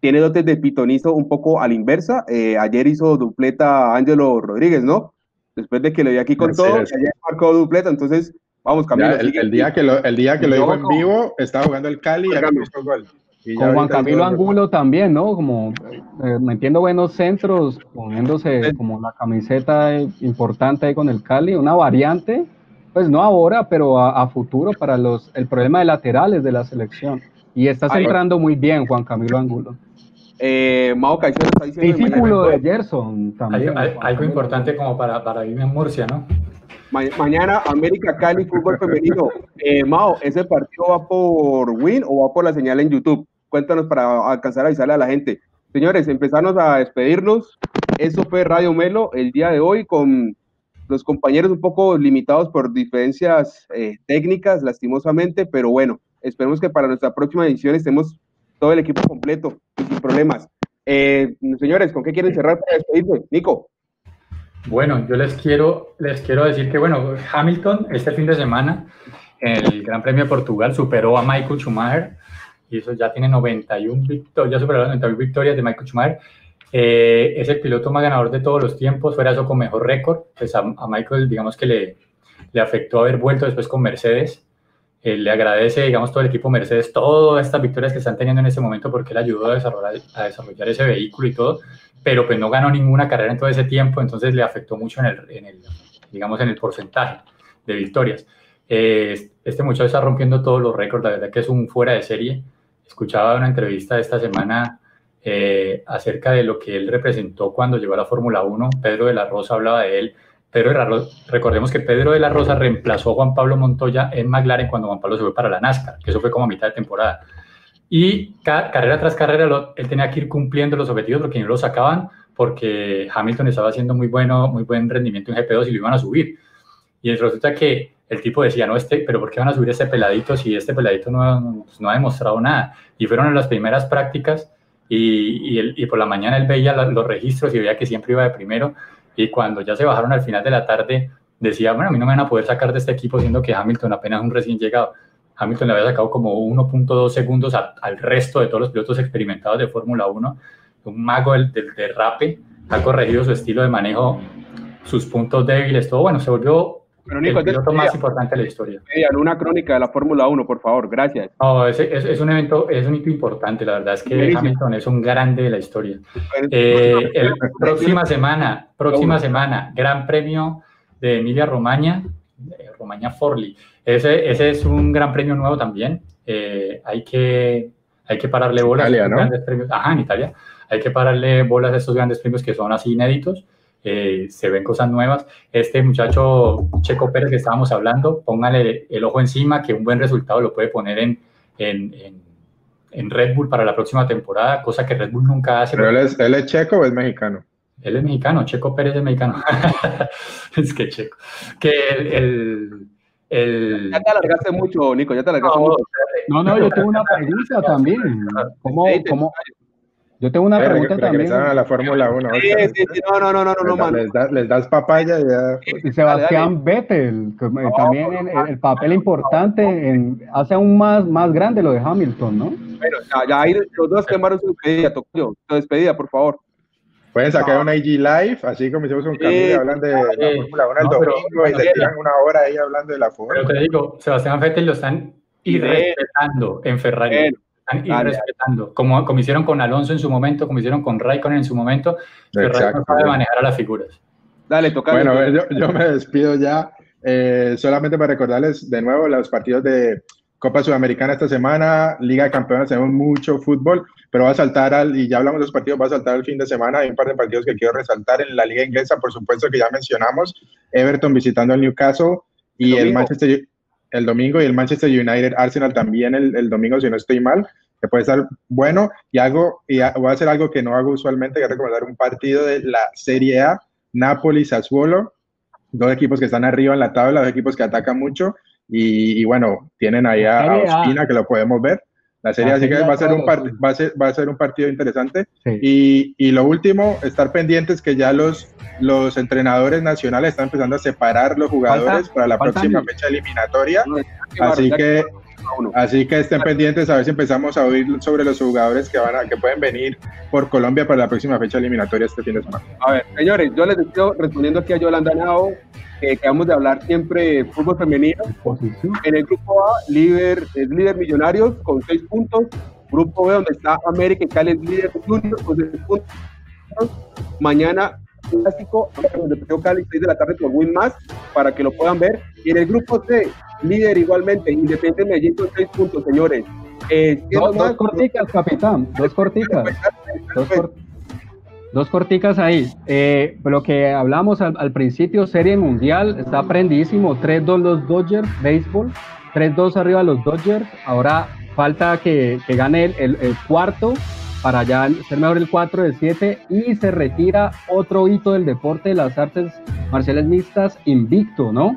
tiene dotes de pitonizo un poco a la inversa. ayer hizo dupleta Ángelo Rodríguez, ¿no? Después de que lo vi aquí con todo, ya marcó dupleta, entonces vamos Camilo. el, día que lo, el día que lo dijo en vivo, estaba jugando el Cali y gol. con Juan Camilo Angulo también, ¿no? Como eh, metiendo buenos centros, poniéndose como la camiseta importante ahí con el Cali, una variante, pues no ahora, pero a, futuro para los el problema de laterales de la selección. Y está centrando muy bien Juan Camilo Angulo. Eh, Mao Caicedo está diciendo. Discípulo de Gerson también. algo importante como para, para irme en Murcia, ¿no? mañana América Cali Fútbol Femenino. Eh, Mao, ¿ese partido va por Win o va por la señal en YouTube? Cuéntanos para alcanzar a avisarle a la gente. Señores, empezamos a despedirnos. Eso fue Radio Melo el día de hoy con los compañeros un poco limitados por diferencias eh, técnicas, lastimosamente, pero bueno, esperemos que para nuestra próxima edición estemos todo el equipo completo, problemas. Eh, señores, ¿con qué quieren cerrar para despedirse? Nico. Bueno, yo les quiero, les quiero decir que, bueno, Hamilton este fin de semana, el Gran Premio de Portugal, superó a Michael Schumacher y eso ya tiene 91 victorias, ya superó las 91 victorias de Michael Schumacher. Eh, es el piloto más ganador de todos los tiempos, fuera eso con mejor récord. Pues a, a, Michael, digamos que le, le afectó haber vuelto después con Mercedes eh, le agradece, digamos, todo el equipo Mercedes todas estas victorias que están teniendo en ese momento porque él ayudó a desarrollar, a desarrollar ese vehículo y todo, pero pues no ganó ninguna carrera en todo ese tiempo, entonces le afectó mucho en el, en el digamos, en el porcentaje de victorias. Eh, este muchacho está rompiendo todos los récords, la verdad que es un fuera de serie. Escuchaba una entrevista esta semana eh, acerca de lo que él representó cuando llegó a la Fórmula 1. Pedro de la Rosa hablaba de él Pedro de la Rosa, recordemos que Pedro de la Rosa reemplazó a Juan Pablo Montoya en McLaren cuando Juan Pablo se fue para la NASCAR, que eso fue como a mitad de temporada. Y carrera tras carrera él tenía que ir cumpliendo los objetivos porque no lo sacaban porque Hamilton estaba haciendo muy bueno, muy buen rendimiento en GP2 y lo iban a subir. Y resulta que el tipo decía, no, este, pero ¿por qué van a subir este peladito si este peladito no, pues no ha demostrado nada? Y fueron en las primeras prácticas y, y, y por la mañana él veía los registros y veía que siempre iba de primero y cuando ya se bajaron al final de la tarde, decía, bueno, a mí no me van a poder sacar de este equipo siendo que Hamilton apenas un recién llegado. Hamilton le había sacado como 1.2 segundos al resto de todos los pilotos experimentados de Fórmula 1. Un mago del, del derrape, ha corregido su estilo de manejo, sus puntos débiles, todo. Bueno, se volvió Pero Nico, el piloto más importante de la historia. una crónica de la Fórmula 1, por favor, gracias. No, es, es, es, un evento, es un hito importante, la verdad es que Hamilton es un grande de la historia. Eh, el, próxima semana, próxima semana, Gran Premio de Emilia Romagna, Romagna Forli. Ese, ese es un gran premio nuevo también. Eh, hay, que, hay que pararle bolas Italia, a estos grandes premios. Ajá, en Italia. Hay que pararle bolas a estos grandes premios que son así inéditos. Eh, se ven cosas nuevas. Este muchacho Checo Pérez que estábamos hablando, póngale el ojo encima, que un buen resultado lo puede poner en, en, en, Red Bull para la próxima temporada, cosa que Red Bull nunca hace. ¿Pero él es, él es checo o es mexicano? Él es mexicano, Checo Pérez es mexicano. es que Checo. Que el, el el... Ya te alargaste mucho, Nico, ya te alargaste no, mucho. No, no, yo tengo una pregunta también. ¿Cómo, cómo, yo tengo una pregunta también. a la Fórmula 1. Sí, sí, sí, no, no, no, no, no, no les, das, les das papaya y ya. Y Sebastián Vettel, también el, el, papel importante, en, hace aún más, más grande lo de Hamilton, ¿no? Bueno, ya, ya ahí los dos quemaron su despedida, Tocyo, su despedida, por favor. Pueden sacar una IG Live, así como hicimos un Camilo, y hablan de la Fórmula 1 el domingo y se tiran una hora ahí hablando de la Fórmula. Pero te digo, Sebastián Vettel lo están irrespetando en Ferrari. Están irrespetando. Como, como hicieron con Alonso en su momento, como hicieron con Raikkonen en su momento, Ferrari no sabe manejar a las figuras. Dale, toca. Bueno, a ver, yo, yo, me despido ya. Eh, solamente para recordarles de nuevo los partidos de Copa Sudamericana esta semana, Liga de Campeones, tenemos mucho fútbol, pero va a saltar al, y ya hablamos de los partidos, va a saltar el fin de semana, hay un par de partidos que quiero resaltar en la Liga Inglesa, por supuesto que ya mencionamos, Everton visitando al Newcastle y el, Manchester el domingo y el Manchester United Arsenal también el, el, domingo, si no estoy mal, que puede estar bueno, y hago, y voy a hacer algo que no hago usualmente, que es recomendar un partido de la Serie A, Napoli, Sassuolo, dos equipos que están arriba en la tabla, dos equipos que atacan mucho, y, bueno, tienen ahí a, Ospina que lo podemos ver. La serie, así que va a, ser un va, a ser, va a ser un partido interesante. Y, y, lo último, estar pendientes que ya los, los entrenadores nacionales están empezando a separar los jugadores para la próxima fecha eliminatoria. Así que Así que estén pendientes a ver si empezamos a oír sobre los jugadores que van a, que pueden venir por Colombia para la próxima fecha eliminatoria este fin de semana. A ver, señores, yo les estoy respondiendo aquí a Yolanda Nao, que acabamos de hablar siempre fútbol femenino. En el grupo A, líder, es líder Millonarios con seis puntos. Grupo B, donde está América y Cali es líder Junior con seis puntos. Mañana clásico, Deportivo Cali, 6 de la tarde por Win Más, para que lo puedan ver. Y en el grupo C, líder igualmente, Independiente Medellín con 6 puntos, señores. Eh, dos, más, corticas, capitán, dos corticas. dos, dos, corticas ahí. Eh, lo que hablamos al, al, principio, Serie Mundial, está prendísimo. 3-2 los Dodgers, béisbol. 3-2 arriba los Dodgers. Ahora falta que, que gane el, el, el cuarto para ya ser mejor el 4 del 7 y se retira otro hito del deporte de las artes marciales mixtas invicto, ¿no?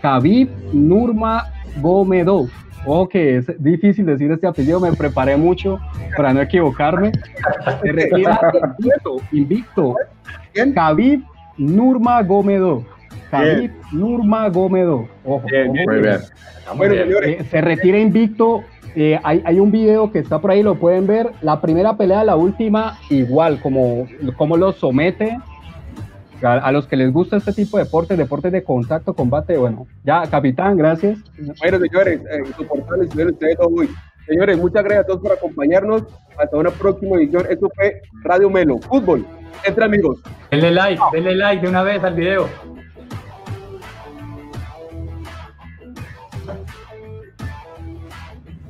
Khabib Nurmagomedov. Ojo que es difícil decir este apellido, me preparé mucho para no equivocarme. Se retira invicto, invicto. Khabib Nurmagomedov. Khabib Nurmagomedov. Ojo, bien, ojo muy bien. Bueno, señores. Eh, se retira invicto eh, hay, hay, un video que está por ahí, lo pueden ver. La primera pelea, la última, igual, como, como lo somete a, a, los que les gusta este tipo de deportes, deportes de contacto, combate. Bueno, ya, capitán, gracias. Bueno, señores, eh, soportarles, ustedes hoy. Señores, muchas gracias a todos por acompañarnos. Hasta una próxima edición. Esto fue Radio Melo, fútbol, entre amigos. Denle like, denle like de una vez al video.